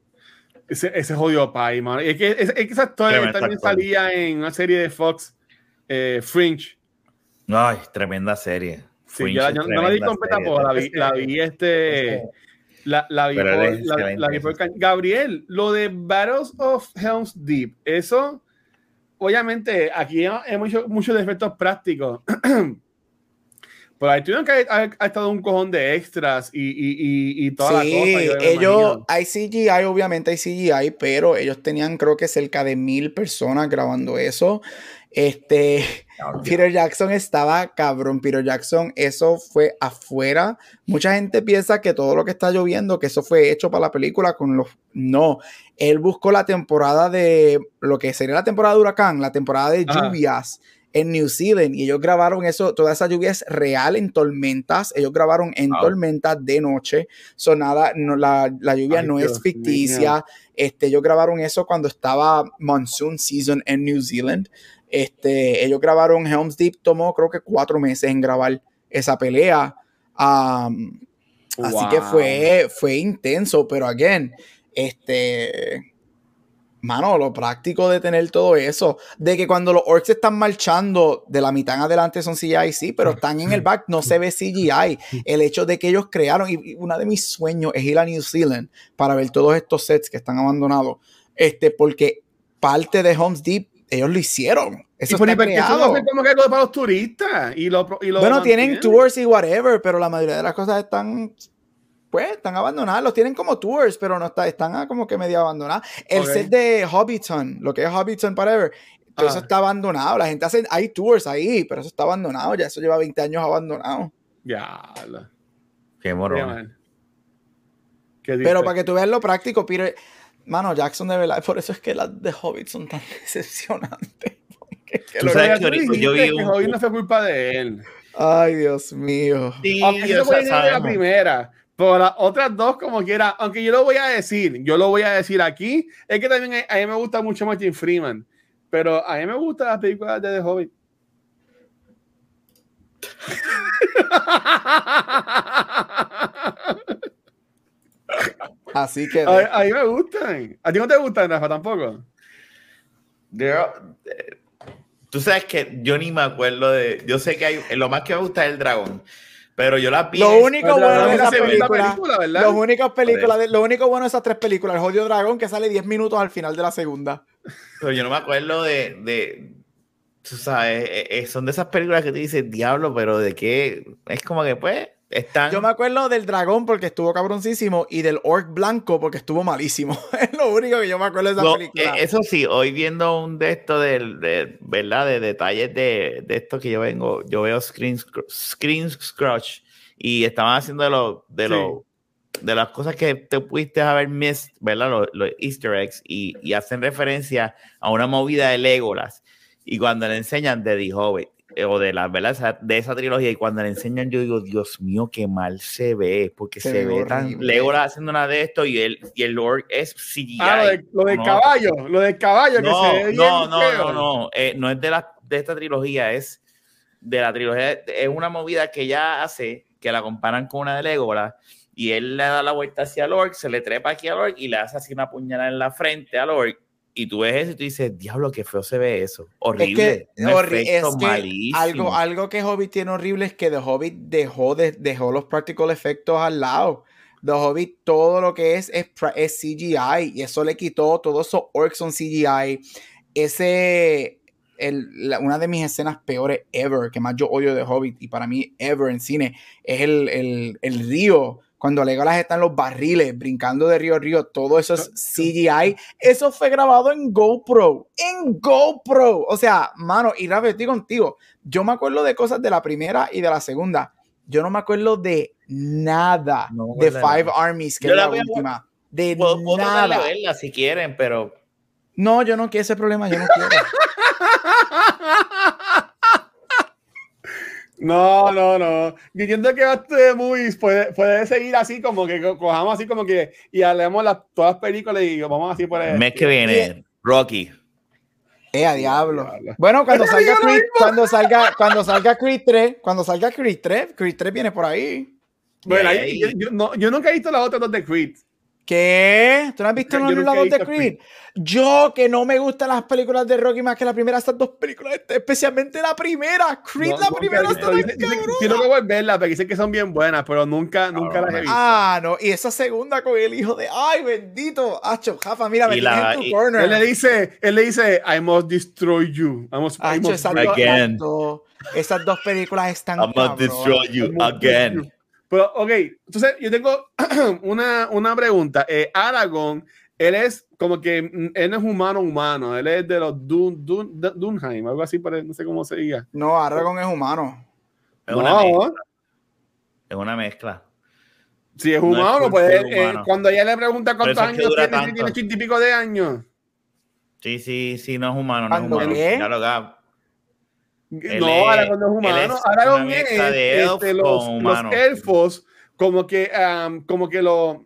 Ese, ese jodido pai, man. Es que, es, esa historia también salía en una serie de Fox, eh, Fringe. Ay, tremenda serie. Sí, yo, no la vi completa, la vi, la vi este. La, la, vi por, la, vi por, Gabriel, lo de Battles of Helm's Deep, eso obviamente, aquí hay muchos muchos defectos prácticos. Pero ahí tuvieron que ha, estado un cojón de extras y, y, y, toda la cosa. ellos, hay CGI, obviamente hay CGI, pero ellos tenían creo que cerca de mil personas grabando eso. Este, Peter Jackson estaba cabrón. Peter Jackson, eso fue afuera. Mucha gente piensa que todo lo que está lloviendo, que eso fue hecho para la película con los. No, él buscó la temporada de lo que sería la temporada de huracán, la temporada de lluvias en New Zealand y ellos grabaron eso, toda esa lluvia es real en tormentas, ellos grabaron en tormentas de noche, son nada, no, la, lluvia no es ficticia, este, ellos grabaron eso cuando estaba monsoon season en New Zealand, este, ellos grabaron Helm's Deep, tomó creo que cuatro meses en grabar esa pelea, así que fue, fue intenso, pero again, este mano, lo práctico de tener todo eso, de que cuando los orcs están marchando de la mitad en adelante son CGI, sí, pero están en el back, no se ve CGI. El hecho de que ellos crearon, y uno de mis sueños es ir a New Zealand para ver todos estos sets que están abandonados, este, porque parte de Homes Deep ellos lo hicieron. Eso está creado. como que para los turistas. Y lo, bueno, tienen tours y whatever, pero la mayoría de las cosas están pues están abandonados, los tienen como tours, pero no está, están como que medio abandonados. El set de Hobbiton, lo que es Hobbiton Forever, todo eso ah. está abandonado. La gente hace, hay tours ahí, pero eso está abandonado, ya eso lleva 20 años abandonado. Ya. Qué morón. Pero para que tú veas lo práctico, Peter, mano, Jackson de verdad, por eso es que las de Hobbit son tan decepcionantes. Tú sabes que yo vi un... Hobbit no fue culpa de él. Ay, Dios mío. Sí, Aunque se puede la primera, pero las otras dos, como quiera, aunque yo lo voy a decir, yo lo voy a decir aquí, es que también a, mí me gusta mucho Martin Freeman, pero a mí me gusta las películas de The Hobbit. Así que. A, mí me gustan. ¿A ti no te gustan, Rafa, tampoco? tú sabes que yo ni me acuerdo de. Yo sé que hay. Lo más que me gusta es el dragón. Pero yo la vi. Lo único bueno de esas películas. Película, los únicos películas, lo único bueno de esas tres películas, el Jodido Dragón, que sale 10 minutos al final de la segunda. Pero yo no me acuerdo de. de tú sabes, eh, eh, son de esas películas que te dicen diablo, pero de qué. Es como que, pues. Yo me acuerdo del dragón porque estuvo cabroncísimo y del orc blanco porque estuvo malísimo. es lo único que yo me acuerdo de esa película. Eh, eso sí, hoy viendo un de estos de, ¿verdad? De detalles de, de esto que yo vengo, yo veo Screen, screen Scratch y estaban haciendo de, lo, de, lo, de las cosas que te pudiste haber missed, ¿verdad? Los, easter eggs y, y, hacen referencia a una movida de Legolas y cuando le enseñan de The Hobbit o de la verdad de esa trilogía y cuando le enseñan yo digo Dios mío qué mal se ve porque se, ve, tan Legolas haciendo una de esto y el y el Lord es CGI ah, lo, del caballo lo del caballo no, que se ve no, no, no no eh, no es de la de esta trilogía es de la trilogía es una movida que ella hace que la comparan con una de Legolas y él le da la vuelta hacia Lord se le trepa aquí a Lord y le hace así una puñalada en la frente a Lord y tú ves eso y tú dices, diablo, qué feo se ve eso. Horrible. Es que, algo, algo que Hobbit tiene horrible es que The Hobbit dejó, de, dejó los practical efectos al lado. The Hobbit, todo lo que es, es, es CGI y eso le quitó, todos esos orcs son CGI. Ese, el, una de mis escenas peores ever, que más yo odio de Hobbit y para mí ever en cine, es el, el, el río cuando Legolas está en los barriles, brincando de río a río, todo eso es CGI. Eso fue grabado en GoPro. En GoPro. O sea, mano, y estoy contigo. Yo me acuerdo de cosas de la primera y de la segunda. Yo no me acuerdo de nada de Five Armies, que es la, última. De nada. verla si quieren, pero. No, yo no quiero ese problema, yo no quiero. No, no, no. Yo entiendo que este movies puede, puede seguir así, como que cojamos así, como que y hablemos las, todas las películas y vamos así por el mes que viene, Rocky. Eh, a diablo. Bueno, cuando salga, Creed, cuando salga, cuando salga Creed 3, cuando salga Creed 3, Creed 3 viene por ahí. Bueno, ahí, yo, yo, no, yo nunca he visto las otras dos de Creed. ¿Qué? ¿Tú no has visto los lados de Creed? Yo, que no me gustan las películas de Rocky más que la primera, estas dos películas, especialmente la primera. Creed, la primera está bien Quiero que verla, porque dicen que son bien buenas, pero nunca, nunca las he visto. Ah, no. Y esa segunda con el hijo de, ay, bendito. Acho, Jafa, mira, me en tu corner. Él le dice, él le dice, I must destroy you. I must, Acho, esas, again. Dos, esas dos películas están I must destroy you again. Pero, ok, entonces yo tengo una, una pregunta. Eh, Aragorn, él es como que mm, él no es humano humano, él es de los Dun, Dun, Dunheim, algo así, no sé cómo se diga. No, Aragorn es humano. Es una mezcla. Es una mezcla. Si es humano, pues eh, cuando ella le pregunta cuántos años tiene, tiene ochenta y pico de años. Sí, sí, sí, no es humano, no es humano. Ya lo no, Aragorn no es humano. Aragorn es este, los, elfos, como que, como que lo.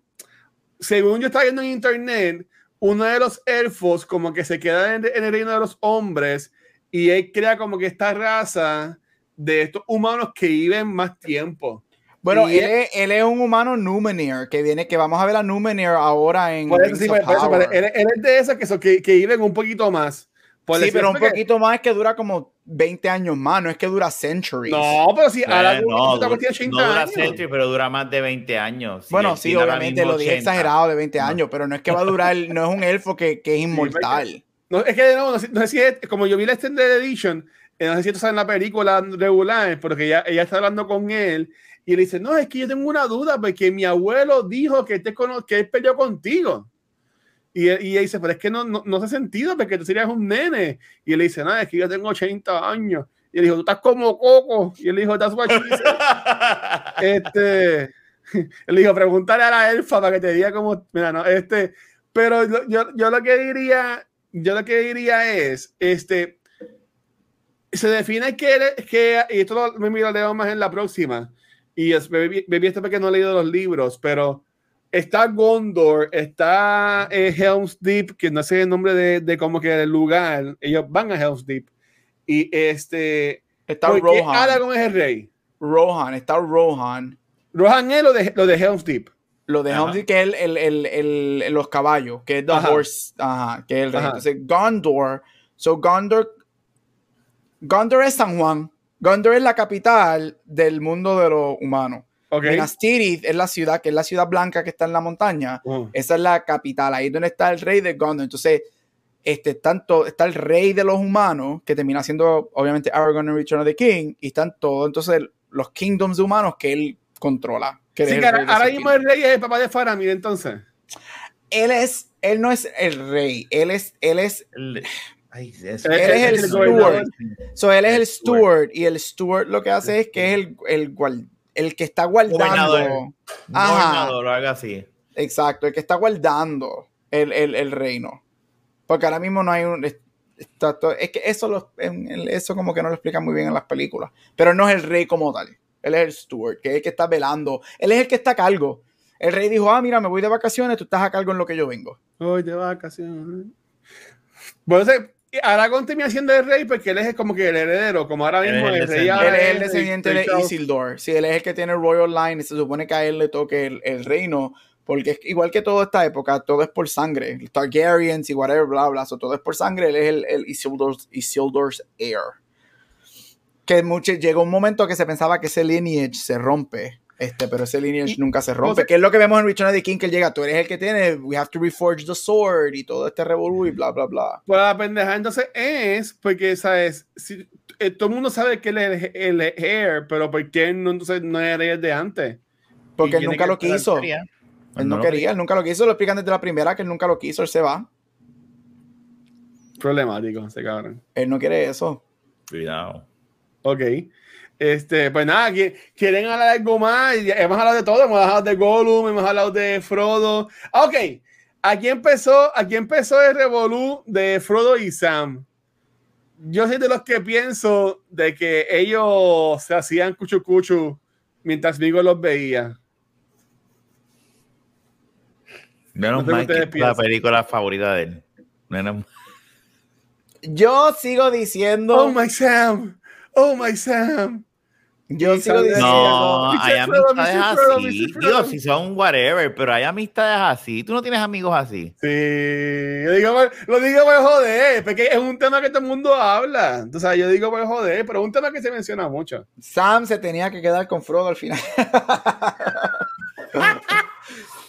Según yo estaba viendo en internet, uno de los elfos, como que se queda en, el reino de los hombres y él crea como que esta raza de estos humanos que viven más tiempo. Bueno, él, es, él, es, un humano Numenir, que viene, que vamos a ver a Numenir ahora en. Por eso, él, es de esos que, que, que, viven un poquito más. Sí, pero un poquito más es que dura como 20 años más, no es que dura centuries. No, pero sí, ahora no, dura, no dura centuries, pero dura más de 20 años. bueno, sí, obviamente lo dije exagerado de 20 años, pero no es que va a durar, no es un elfo que, que es inmortal. No, es que no, no, sé, si es, como yo vi la Extended Edition, eh, no sé si esto sale en la película regular, porque ella, ella está hablando con él y le dice, no, es que yo tengo una duda, porque mi abuelo dijo que, te que él peleó contigo. Y, y ella dice, pero es que no, no, no hace sentido porque tú serías un nene. Y él le dice, no, es que yo tengo 80 años. Y él dijo, tú estás como Coco. Y él dijo, that's what este, él dijo, pregúntale a la elfa para que te diga cómo, mira, no, este, pero yo, yo lo que diría, yo lo que diría es, este, se define que, que y esto lo, me lo leo más en la próxima, y es, bebí, bebí esto porque no he leído los libros, pero está Gondor, está eh, Helm's Deep, que no sé el nombre de, de como que el lugar. Ellos van a Helm's Deep. Y este. Está Rohan. Aragorn es el rey. Rohan, está Rohan. Rohan es lo de, lo de Helm's Deep. Lo de Helm's Deep, que es el, el, el, los caballos, que es The Horse. Ajá, que es el rey. Entonces, Gondor. So, Gondor. Gondor es San Juan. Gondor es la capital del mundo de los humanos. Okay. Minas Tirith es la ciudad, que es la ciudad blanca que está en la montaña. Uh. Esa es la capital, ahí es donde está el rey de Gondor. Entonces, este, tanto, está el rey de los humanos, que termina siendo obviamente Aragorn en Return of the King, y están todos entonces los kingdoms humanos que él controla. Que sí, ahora, mismo el rey es el papá de Faramir, entonces. Él es, él no es el rey, él es, él es. él es el, steward. So, él es el steward. Y el steward lo que hace es que es el, el, el que está guardando. Gobernador, algo así. Exacto, el que está guardando el, el, el, reino. Porque ahora mismo no hay un. es que eso, lo, eso como que no lo explica muy bien en las películas. Pero no es el rey como tal. Él es el steward, que es el que está velando. Él es el que está a cargo. El rey dijo, ah, mira, me voy de vacaciones, tú estás a cargo en lo que yo vengo. Voy de vacaciones. Bueno, Aragón termina siendo el rey porque él es como que el heredero, como ahora mismo el, rey. Él es el descendiente de Isildur. Sí, él es el que tiene el Royal Line y se supone que a él le toque el, reino. Porque es igual que toda esta época, todo es por sangre. Targaryens y whatever, bla, bla. todo es por sangre. Él es el, el Isildur's, Isildur's heir. Que mucho, llegó un momento que se pensaba que ese lineage se rompe este, pero ese lineage nunca se rompe. que es lo que vemos en Return of the King, que él llega, tú eres el que tiene, we have to reforge the sword y todo este revolú y bla, bla, bla. Pues la pendeja entonces es, porque, ¿sabes? Si, eh, todo el mundo sabe que él es el, heir, pero ¿por qué no, entonces no era el de antes? Porque él nunca lo quiso. Él no, quería, él nunca lo quiso, lo explican desde la primera que él nunca lo quiso, él se va. Problemático, ese cabrón. Él no quiere eso. Cuidado. Ok. Este, pues nada, quieren hablar de algo más. Hemos hablado de todo, hemos hablado de Gollum, hemos hablado de Frodo. Ok, aquí empezó, aquí empezó el revolú de Frodo y Sam. Yo soy de los que pienso de que ellos se hacían cuchu cuchu mientras Vigo los veía. Menos no que la película favorita de él. Yo sigo diciendo. Oh my Sam. Oh my Sam. Yo sigo diciendo. No, hay amistades así. Dios, si son whatever, pero hay amistades así. Tú no tienes amigos así. Sí, yo digo, lo digo por joder, porque es un tema que todo el mundo habla. Sea, yo digo por joder, pero es un tema que se menciona mucho. Sam se tenía que quedar con Frodo al final.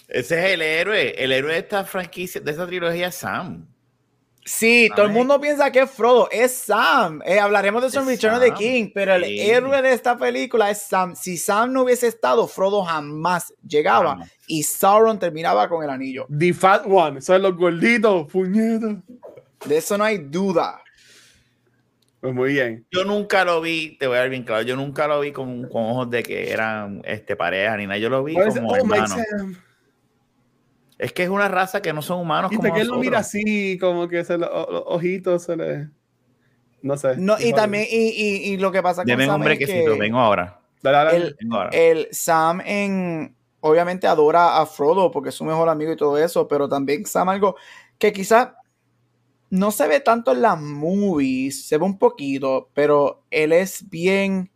Ese es el héroe. El héroe de esta franquicia, de esta trilogía Sam. Sí, todo el mundo piensa que es Frodo, es Sam. Eh, hablaremos de eso en Return of the King, pero el héroe de esta película es Sam. Si Sam no hubiese estado, Frodo jamás llegaba y Sauron terminaba con el anillo. The Fat One, son los gorditos, puñetas. De eso no hay duda. Pues muy bien. Yo nunca lo vi, te voy a dar bien claro, yo nunca lo vi con, ojos de que eran este, pareja ni nada, yo lo vi como oh, hermano. Es que es una raza que no son humanos. Y como él lo mira así, como que se los ojitos se le. No sé. No, y también, y, y, y, lo que pasa con Sam. hombre que, que vengo ahora. El, el, Sam en. Obviamente adora a Frodo porque es su mejor amigo y todo eso, pero también Sam algo que quizás no se ve tanto en las movies, se ve un poquito, pero él es bien.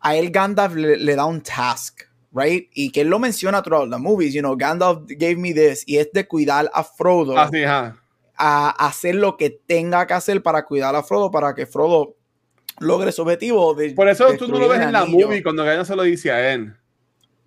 A él Gandalf le da un task right? Y que él lo menciona throughout the movies, you know, Gandalf gave me this, y es de cuidar a Frodo. Así, a hacer lo que tenga que hacer para cuidar a Frodo, para que Frodo logre su objetivo. De, Por eso tú no lo ves en la movie cuando Gandalf se lo dice a él.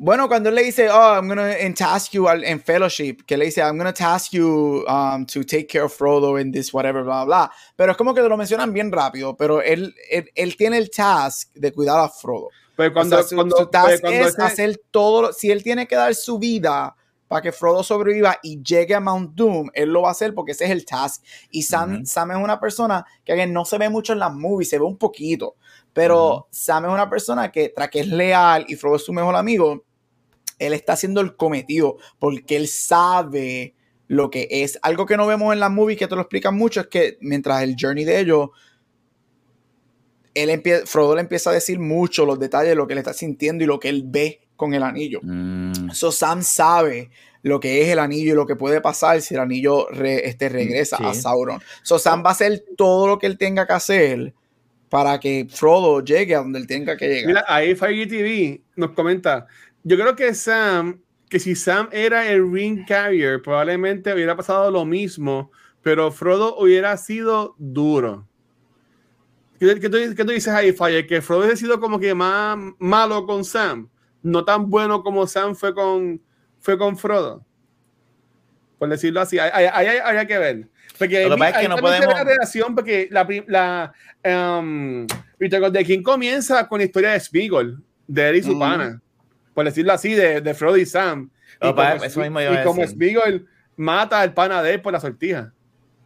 Bueno, cuando él le dice, oh, I'm gonna task you en Fellowship, que le dice, I'm gonna task you um, to take care of Frodo in this whatever, bla, bla. Pero es como que lo mencionan bien rápido, pero él, él, él tiene el task de cuidar a Frodo. Pero cuando, su, cuando, task es hacer todo, si él tiene que dar su vida para que Frodo sobreviva y llegue a Mount Doom, él lo va a hacer porque ese es el task. Y Sam, Sam es una persona que no se ve mucho en las movies, se ve un poquito, pero Sam es una persona que, tras que es leal y Frodo es su mejor amigo, él está haciendo el cometido porque él sabe lo que es. Algo que no vemos en las movies que te lo explican mucho es que mientras el journey de ellos él empieza, Frodo le empieza a decir mucho los detalles de lo que él está sintiendo y lo que él ve con el anillo. Mm. So Sam sabe lo que es el anillo y lo que puede pasar si el anillo este, regresa a Sauron. So Sam va a hacer todo lo que él tenga que hacer para que Frodo llegue a donde él tenga que llegar. Mira, ahí Fire TV nos comenta, yo creo que Sam, que si Sam era el ring carrier, probablemente hubiera pasado lo mismo, pero Frodo hubiera sido duro. ¿Qué, tú, dices ahí, Fire? Que Frodo ha sido como que más malo con Sam, no tan bueno como Sam fue con, fue con Frodo. Por decirlo así, ahí hay, que ver. Porque Lo que es que no podemos... la relación, porque la, la um, de quién comienza con la historia de Spiegel, de él y su pana. Por decirlo así, de, de Frodo y Sam. y como, eso mismo y como Spiegel mata al pana de él por la sortija.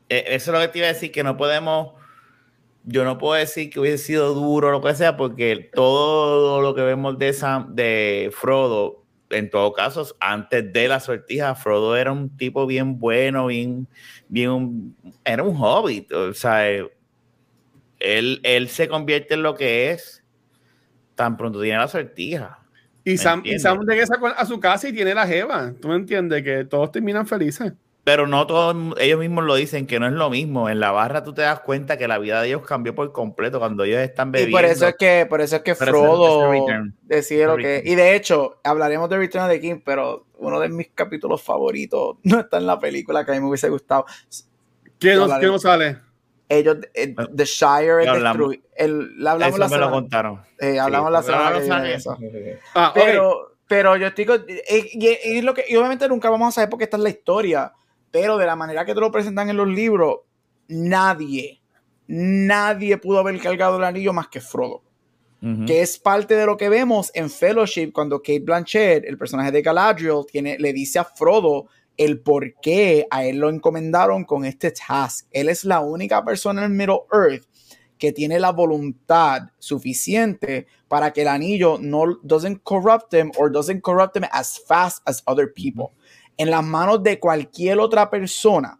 Eh, eso es lo que te iba a decir, que no podemos yo no puedo decir que hubiese sido duro o lo que sea, porque todo lo que vemos de, Sam, de Frodo en todo caso, antes de la sortija, Frodo era un tipo bien bueno, bien, bien, era un hobbit, o sea, él, él se convierte en lo que es tan pronto tiene la sortija. Y Sam, y Sam regresa a su casa y tiene la jeva. ¿Tú me entiendes? Que todos terminan felices. Pero no todos ellos mismos lo dicen que no es lo mismo. En la barra tú te das cuenta que la vida de ellos cambió por completo cuando ellos están bebiendo. Y por eso es que, por eso es que Frodo decide lo que. Y de hecho, hablaremos de Return of the King, pero uno de mis capítulos favoritos no está en la película que a mí me hubiese gustado. ¿Qué no, sale? Ellos, eh, The Shire es destruido. Hablamos eso me lo contaron. Eh, hablamos la semana que eso. Ah, pero, pero yo estoy. Eh, y, lo que, y obviamente nunca vamos a saber porque esta es la historia pero de la manera que te lo presentan en los libros, nadie, nadie pudo haber cargado el anillo más que Frodo. Que es parte de lo que vemos en Fellowship cuando Kate Blanchett, el personaje de Galadriel, tiene, le dice a Frodo el por qué a él lo encomendaron con este task. Él es la única persona en Middle Earth que tiene la voluntad suficiente para que el anillo no doesn't corrupt him or doesn't corrupt him as fast as other people en las manos de cualquier otra persona,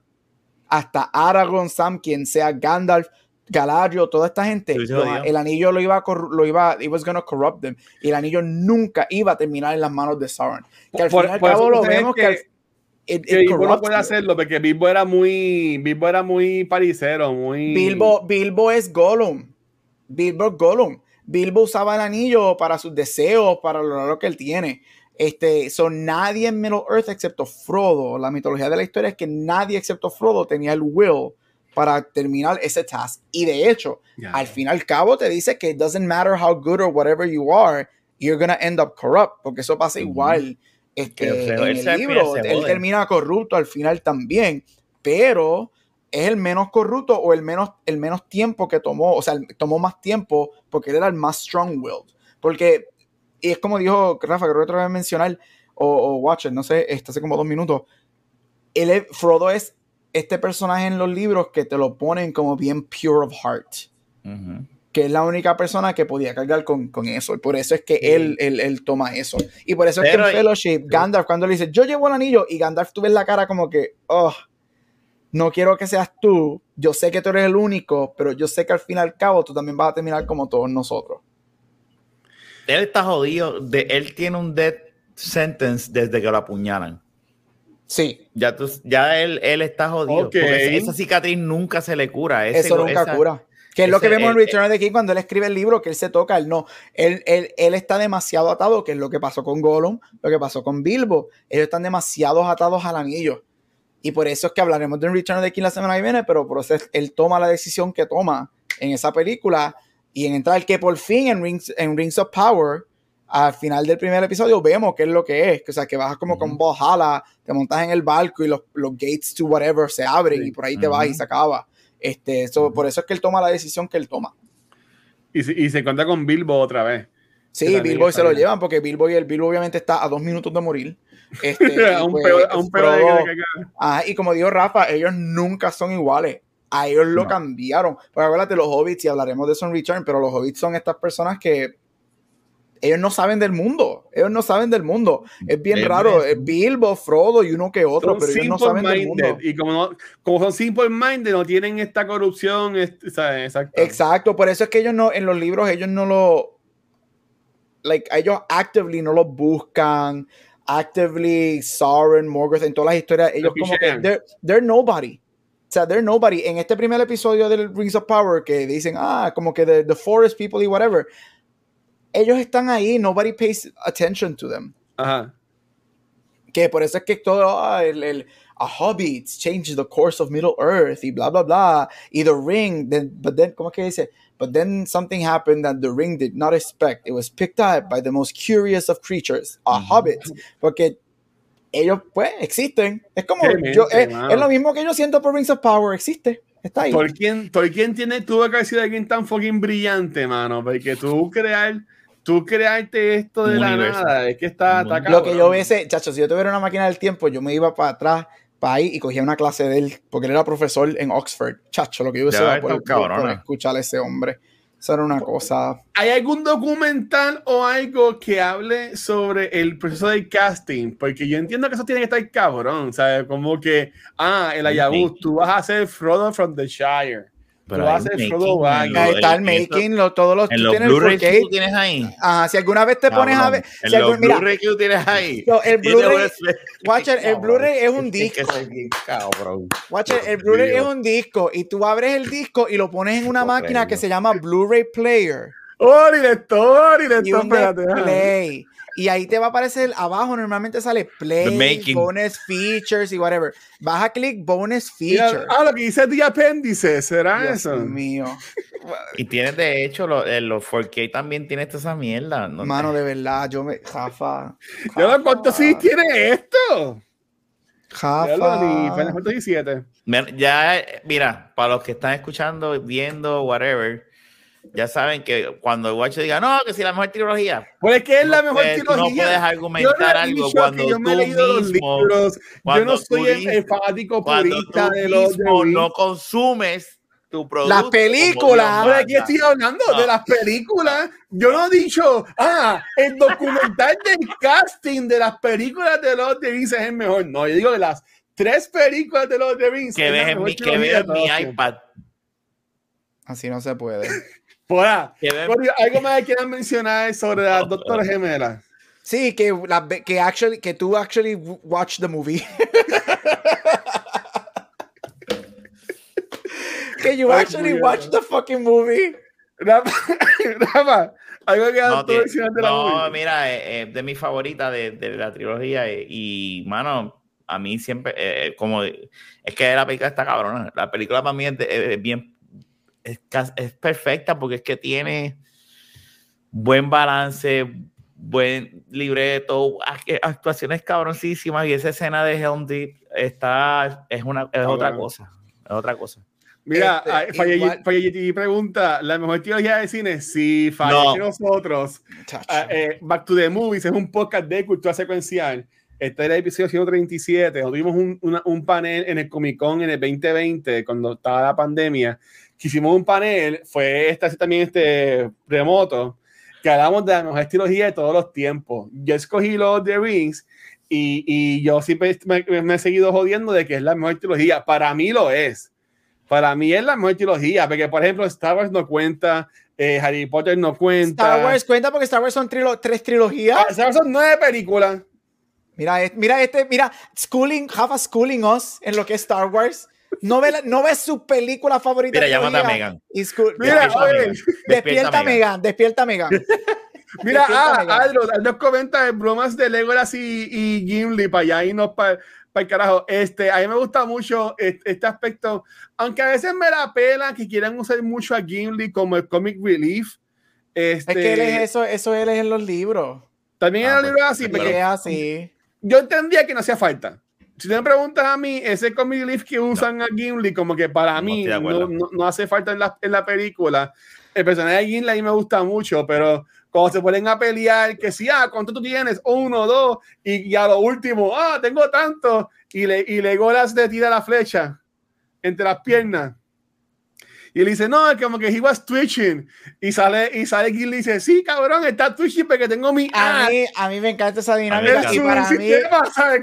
hasta Aragorn, Sam, quien sea Gandalf, Galadriel, toda esta gente, el anillo lo iba a lo iba, it was gonna corrupt them, y el anillo nunca iba a terminar en las manos de Sauron. Que al fin y al cabo lo vemos que, que Bilbo no puede hacerlo porque Bilbo era muy Bilbo era muy paricero, muy Bilbo, Bilbo es Gollum. Bilbo es Gollum. Bilbo usaba el anillo para sus deseos, para lo que él tiene. Este, son nadie en Middle Earth excepto Frodo. La mitología de la historia es que nadie excepto Frodo tenía el will para terminar ese task. Y de hecho, al fin y al cabo te dice que it doesn't matter how good or whatever you are, you're gonna end up corrupt, porque eso pasa igual. Este, en el libro, él termina corrupto al final también, pero es el menos corrupto o el menos, el menos tiempo que tomó, o sea, tomó más tiempo porque él era el más strong-willed. Porque y es como dijo Rafa, creo que otra vez mencionar, o, o Watcher, no sé, este, hace como dos minutos. Él Frodo es este personaje en los libros que te lo ponen como bien pure of heart. Que es la única persona que podía cargar con, eso. Y por eso es que él, él, toma eso. Y por eso es que en Fellowship, Gandalf, cuando le dice, yo llevo el anillo, y Gandalf tú ves la cara como que, oh, no quiero que seas tú. Yo sé que tú eres el único, pero yo sé que al fin y al cabo tú también vas a terminar como todos nosotros él está jodido. De, él tiene un death sentence desde que lo apuñalan. Sí. Ya, tú, ya él, él está jodido. Porque esa cicatriz nunca se le cura. Eso nunca cura. Que es lo que vemos en Return of the King cuando él escribe el libro, que él se toca, él no. Él, él, él, está demasiado atado, que es lo que pasó con Gollum, lo que pasó con Bilbo. Ellos están demasiado atados al anillo. Y por eso es que hablaremos de Return of the King la semana que viene, pero por eso él toma la decisión que toma en esa película y en entrar que por fin en Rings, en Rings of Power, al final del primer episodio, vemos qué es lo que es. O sea, que vas como con Valhalla, te montas en el barco y los, los gates to whatever se abren y por ahí te vas y se acaba. Este, eso, Por eso es que él toma la decisión que él toma. Y, y se cuenta con Bilbo otra vez. Sí, Bilbo se lo llevan porque Bilbo y el Bilbo obviamente está a dos minutos de morir. Este, a un pues, peor, a un peor de que, ah, y como dijo Rafa, ellos nunca son iguales a ellos lo cambiaron. Porque acuérdate, los hobbits, y hablaremos de eso en Return, pero los hobbits son estas personas que ellos no saben del mundo. Ellos no saben del mundo. Es bien raro. Es Bilbo, Frodo y uno que otro, pero ellos no saben del mundo. Y como, como son simple minded, no tienen esta corrupción. Exacto. Exacto. Por eso es que ellos no, en los libros, ellos no lo. Like, ellos actively no lo buscan. Actively, Sauron, Morgoth, en todas las historias, ellos como que. They're, they're nobody sea, they're nobody. En este primer episodio del Rings of Power que dicen, ah, como que the, the forest people y whatever, ellos están ahí, nobody pays attention to them. Ajá. Que por eso es que todo, ah, el, el, a hobbit changes the course of Middle Earth y bla, bla, bla. Y the ring, then, but then, ¿cómo que dice? But then something happened that the ring did not expect. It was picked up by the most curious of creatures, a hobbit. Porque ellos pues existen. Es como, yo, es, lo mismo que yo siento por Rings of Power, existe. Está ahí. Tolkien, Tolkien tiene, tuvo que de alguien tan fucking brillante, mano, porque tú crear, tú crearte esto de la nada, es que está, atacado. Lo que yo ese chacho, si yo tuviera una máquina del tiempo, yo me iba para atrás, para ahí y cogía una clase de él, porque él era profesor en Oxford. Chacho, lo que yo hubiese por, por, escuchar a ese hombre. Eso era una cosa. ¿Hay algún documental o algo que hable sobre el proceso del casting? Porque yo entiendo que eso tiene que estar cabrón, ¿sabes? Como que, ah, el Ayabus, tú vas a ser Frodo from the Shire. Pero a hacer Frodo Ahí está el making, lo, todos los, en los Blu-ray que tú tienes ahí. Ajá, si alguna vez te pones a ver. En si los Blu-ray que tú tienes ahí. el Blu-ray. Watcher, el Blu-ray es un disco. Watcher, el Blu-ray es un disco. Y tú abres el disco y lo pones en una máquina que se llama Blu-ray Player. Oh, director, director, espérate. Play y ahí te va a aparecer abajo, normalmente sale play, bonus features y whatever. Vas a clic bonus features. ah, lo que dice The Apéndice, ¿será eso? mío. y tienes de hecho los, eh, los 4K también tiene esta esa mierda. ¿no? Mano, de verdad, yo me. Jafa. Jafa. ¿Cuánto sí tiene esto? Jafa. Ya, mira, para los que están escuchando, viendo, whatever ya saben que cuando el guacho diga, no, que si la mejor trilogía. Pues es que es la mejor trilogía. No puedes argumentar algo cuando tú mismo. yo no soy el, fanático purista de los no consumes tu producto. Las películas. Pero aquí estoy hablando de las películas. Yo no he dicho, ah, el documental del casting de las películas de los de Rings es el mejor. No, yo digo de las tres películas de los de Rings. Que ves en mi, que en mi iPad. Así no se puede. Fuera. ¿Algo más que quieran mencionar sobre las doctoras gemelas? Sí, que, la, que, actually, que tú actually watch the movie. que you actually watch the fucking movie. Rafa, algo que no, mencionar de la no mira, es eh, eh, de mi favorita de, de la trilogía eh, y, mano, a mí siempre, como, es que la película está cabrona. La película para mí es bien es, perfecta porque es que tiene buen balance, buen libreto, actuaciones cabroncísimas y esa escena de Helm Deep está, es, una, es otra cosa. Es otra cosa. Mira, este, pregunta, ¿la mejor teoría de cine? Sí, falla nosotros. Ah, eh, Back to the Movies es un podcast de cultura secuencial. Este es el episodio 137. Tuvimos un, un panel en el Comic Con en el 2020, cuando estaba la pandemia, que hicimos un panel, fue este, también este remoto, que hablamos de la mejor trilogía de todos los tiempos. Yo escogí los The Rings y, y yo siempre me, he seguido jodiendo de que es la mejor trilogía. Para mí lo es. Para mí es la mejor trilogía, porque por ejemplo Star Wars no cuenta, eh, Harry Potter no cuenta. Star Wars cuenta porque Star Wars son tres trilogías. Ah, Star Wars son nueve películas. Mira, mira este, mira, schooling, have schooling us en lo que es Star Wars. No ve, no ve su película favorita. Mira, llámate a Megan. Mira, despierta, Megan. Despierta Megan. Mira, ah, Aldo, nos comenta bromas de Legolas y, y Gimli para allá y no para el carajo. Este, a mí me gusta mucho este, aspecto, aunque a veces me la pela que quieran usar mucho a Gimli como el comic relief. Este, es que él es eso, eso él es en los libros. También en los ah, pues, libros así, porque es así. Yo entendía que no hacía falta si te preguntas a mí, ese comic relief que usan a Gimli, como que para mí no, no, hace falta en la, en la, película. El personaje de Gimli a mí me gusta mucho, pero cuando se ponen a pelear, que si, ah, ¿cuánto tú tienes? Uno, dos, y, y a lo último, ah, tengo tanto, y le, y le golas de tira la flecha entre las piernas. Y él dice, no, es como que he was twitching. Y sale, y sale Gil y dice, sí, cabrón, está twitching porque tengo mi a mí, a mí me encanta esa dinámica. Y para mí,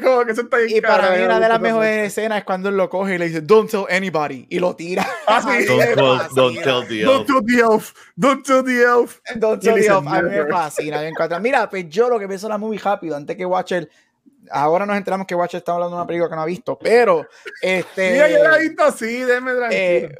Como que eso está y para mí una de las mejores escenas es cuando él lo coge y le dice, don't tell anybody. Y lo tira. Ah, don't, don't, tell the elf. Don't tell the elf. Don't tell the elf. Don't tell the elf. A mí me fascina. Me encanta. Mira, pues yo lo que pienso la movie rápido, antes que Watcher ahora nos enteramos que Watcher está hablando de una película que no ha visto, pero este. Mira, yo la he visto así, déjeme tranquilo. Eh,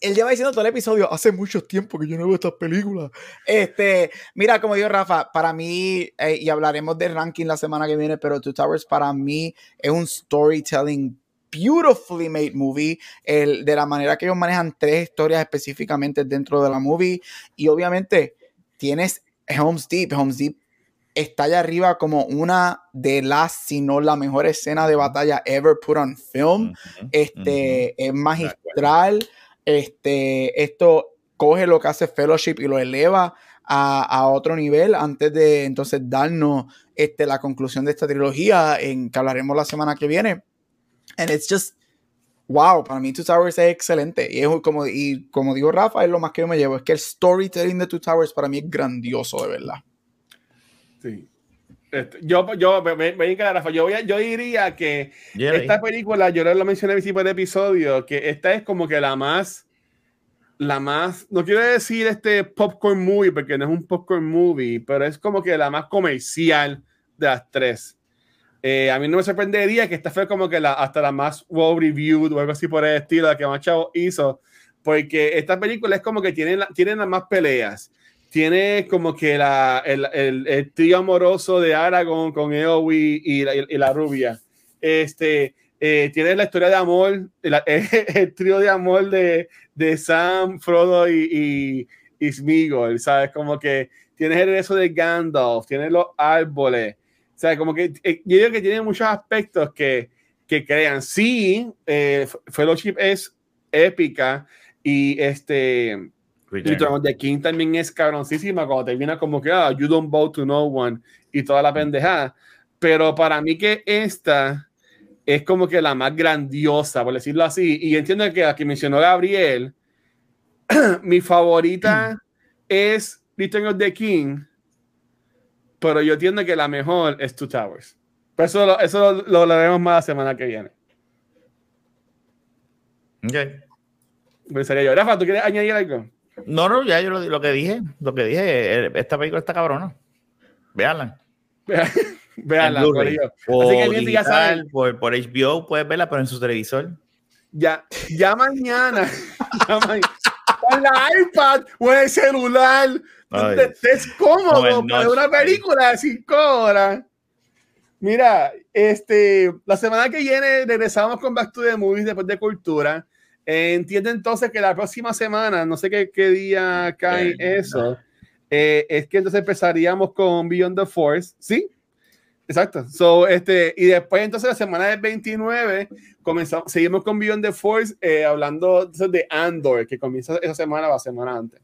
él lleva diciendo todo el episodio, hace mucho tiempo que yo no veo estas películas. Este, mira, como dijo Rafa, para mí, eh, y hablaremos del ranking la semana que viene, pero Two Towers para mí es un storytelling beautifully made movie, el, de la manera que ellos manejan tres historias específicamente dentro de la movie, y obviamente tienes Homes Deep, Homes Deep está allá arriba como una de las, si no la mejor escena de batalla ever put on film. este es magistral. Este, esto coge lo que hace Fellowship y lo eleva a, otro nivel antes de entonces darnos este, la conclusión de esta trilogía en que hablaremos la semana que viene. And it's just wow, para mí Two Towers es excelente. Y, es como, y como digo Rafa, es lo más que yo me llevo. Es que el storytelling de Two Towers para mí es grandioso, de verdad. Sí. Este, yo, yo, me, me, Rafa, yo, yo diría que esta película, yo lo mencioné en el episodio, que esta es como que la más, la más, no quiero decir este popcorn movie, porque no es un popcorn movie, pero es como que la más comercial de las tres. Eh, a mí no me sorprendería que esta fue como que la, hasta la más well reviewed o algo así por el estilo, la que más chavo hizo, porque esta película es como que tiene, tiene las más peleas. Tiene como que la, el, el, el amoroso de Aragorn con Eowyn y la, la rubia. Este, eh, tiene la historia de amor, el, trío de amor de, de Sam, Frodo y, y, Smigol, ¿sabes? Como que tienes el eso de Gandalf, tienes los árboles, sea, como que eh, yo digo que tiene muchos aspectos que, que crean. Sí, eh, Fellowship es épica y este. The King también es cabroncísima cuando termina como que ah, you don't bow to no one y toda la pendejada. Pero para mí que esta es como que la más grandiosa, por decirlo así. Y entiendo que la que mencionó Gabriel, mi favorita es Return of the King pero yo entiendo que la mejor es Two Towers. Pero eso, lo, eso lo, hablaremos más la semana que viene. Ok. Pensaría yo. Rafa, ¿tú quieres añadir algo? No, no, ya yo lo, que dije, lo que dije, eh, esta película está cabrona. Veanla. Veanla, por Así que ya saben. Por, por, HBO puedes verla, pero en su televisor. Ya, ya mañana. ya mañana en la iPad o el celular. Donde estés cómodo para una película de 5 horas. Mira, este, la semana que viene regresamos con Back to the Movies después de Cultura. Entiende entonces que la próxima semana, no sé qué, qué día cae eso, eh, es que entonces empezaríamos con Beyond the Force, ¿sí? Exacto. So, este, y después, entonces, la semana del 29, comenzamos, seguimos con Beyond the Force, eh, hablando de Andor, que comienza esa semana o la semana antes.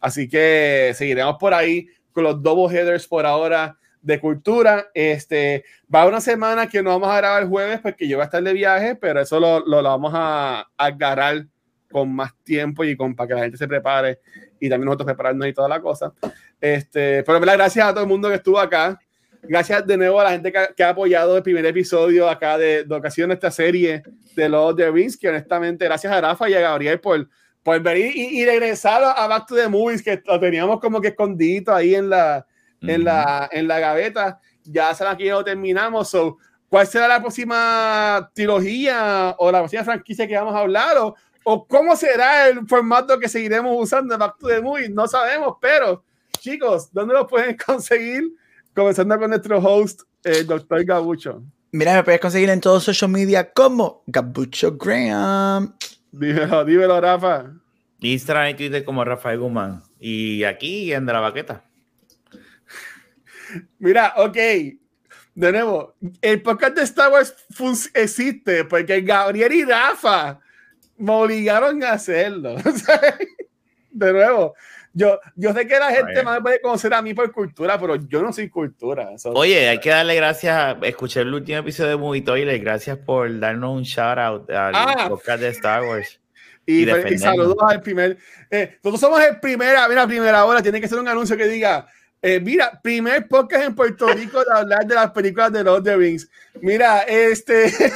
Así que seguiremos por ahí con los double headers por ahora de cultura. Este, va una semana que no vamos a grabar el jueves porque yo voy a estar de viaje, pero eso lo, lo, vamos a, agarrar con más tiempo y con, para que la gente se prepare y también nosotros prepararnos y toda la cosa. Este, pero gracias a todo el mundo que estuvo acá. Gracias de nuevo a la gente que, ha apoyado el primer episodio acá de, de ocasión de esta serie de los de Rings, que honestamente gracias a Rafa y a Gabriel por, por venir y, regresar a Back to the Movies, que lo teníamos como que escondido ahí en la, en la, en la gaveta. Ya saben que ya lo terminamos. So, ¿Cuál será la próxima trilogía o la próxima franquicia que vamos a hablar? O, o cómo será el formato que seguiremos usando de Back to the Movies? No sabemos, pero chicos, ¿dónde lo pueden conseguir? Comenzando con nuestro host, el doctor Gabucho. Mira, me puedes conseguir en todos social media como Gabucho Graham. Dímelo, dímelo, Rafa. Instagram y Twitter como Rafael Guzmán. Y aquí en De la Baqueta. Mira, ok. De nuevo, el podcast de Star Wars existe porque Gabriel y Rafa me obligaron a hacerlo. de nuevo, yo, yo sé que la gente más puede conocer a mí por cultura, pero yo no soy cultura. Oye, hay que darle gracias, escuché el último episodio de Movie Toilet, gracias por darnos un shout out al ah. podcast de Star Wars. Y, saludos al primer. Eh, nosotros somos el primer, mira, primera hora, tiene que ser un anuncio que diga. Eh, mira, primer podcast en Puerto Rico de hablar de las películas de Lord of the Rings. Mira, este.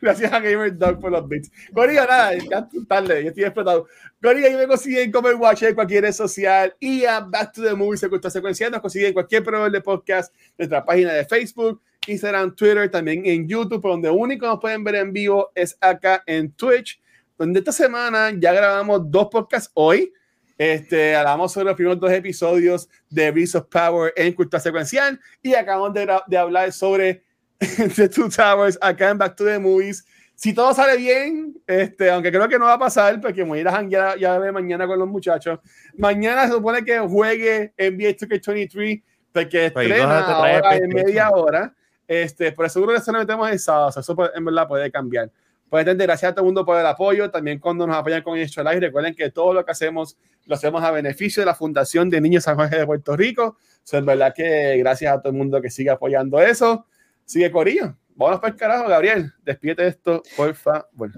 Gracias a Gamer Dog por los bits. Corriga, nada, ya tarde, ya estoy explotado. Corriga, yo me consiguen como el Watch en cualquier red social y a Back to the Movie se secuencial. Nos consiguen en cualquier proveedor de podcast, nuestra página de Facebook, Instagram, Twitter, también en YouTube, por donde único nos pueden ver en vivo es acá en Twitch, donde esta semana ya grabamos dos podcasts hoy. Este, hablamos sobre los primeros dos episodios de Beast of Power en Cultura Secuencial y acabamos de, de hablar sobre The Two Towers acá en Back to the Movies. Si todo sale bien, este, aunque creo que no va a pasar, porque voy a ir a ya, ya de mañana con los muchachos. Mañana se supone que juegue NBA 2K23, porque pues, estrena ahora en media hora. Este, pero seguro que eso lo metemos en sábado, eso en verdad puede cambiar. Pues gracias a todo el mundo por el apoyo, también cuando nos apoyan con esto live, recuerden que todo lo que hacemos lo hacemos a beneficio de la Fundación de Niños San Jorge de Puerto Rico. O es verdad que gracias a todo el mundo que sigue apoyando eso. Sigue Corillo. Vámonos para el carajo, Gabriel. Despídete esto, porfa. Bueno.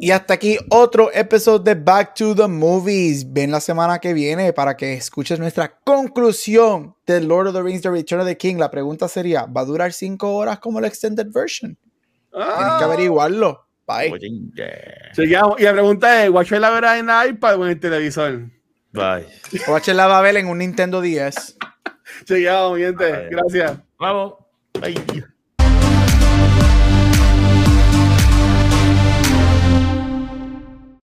Y hasta aquí otro episodio de Back to the Movies. Ven la semana que viene para que escuches nuestra conclusión de Lord of the Rings, The Return of the King. La pregunta sería, ¿va a durar cinco horas como la extended version? Ah. Tienes que averiguarlo. Bye. Y la pregunta es, ¿Watch la verá en la iPad o en el televisor? Bye. Watch la va a ver en un Nintendo 10. Chequeamos, gente. Gracias. Vamos. Bye.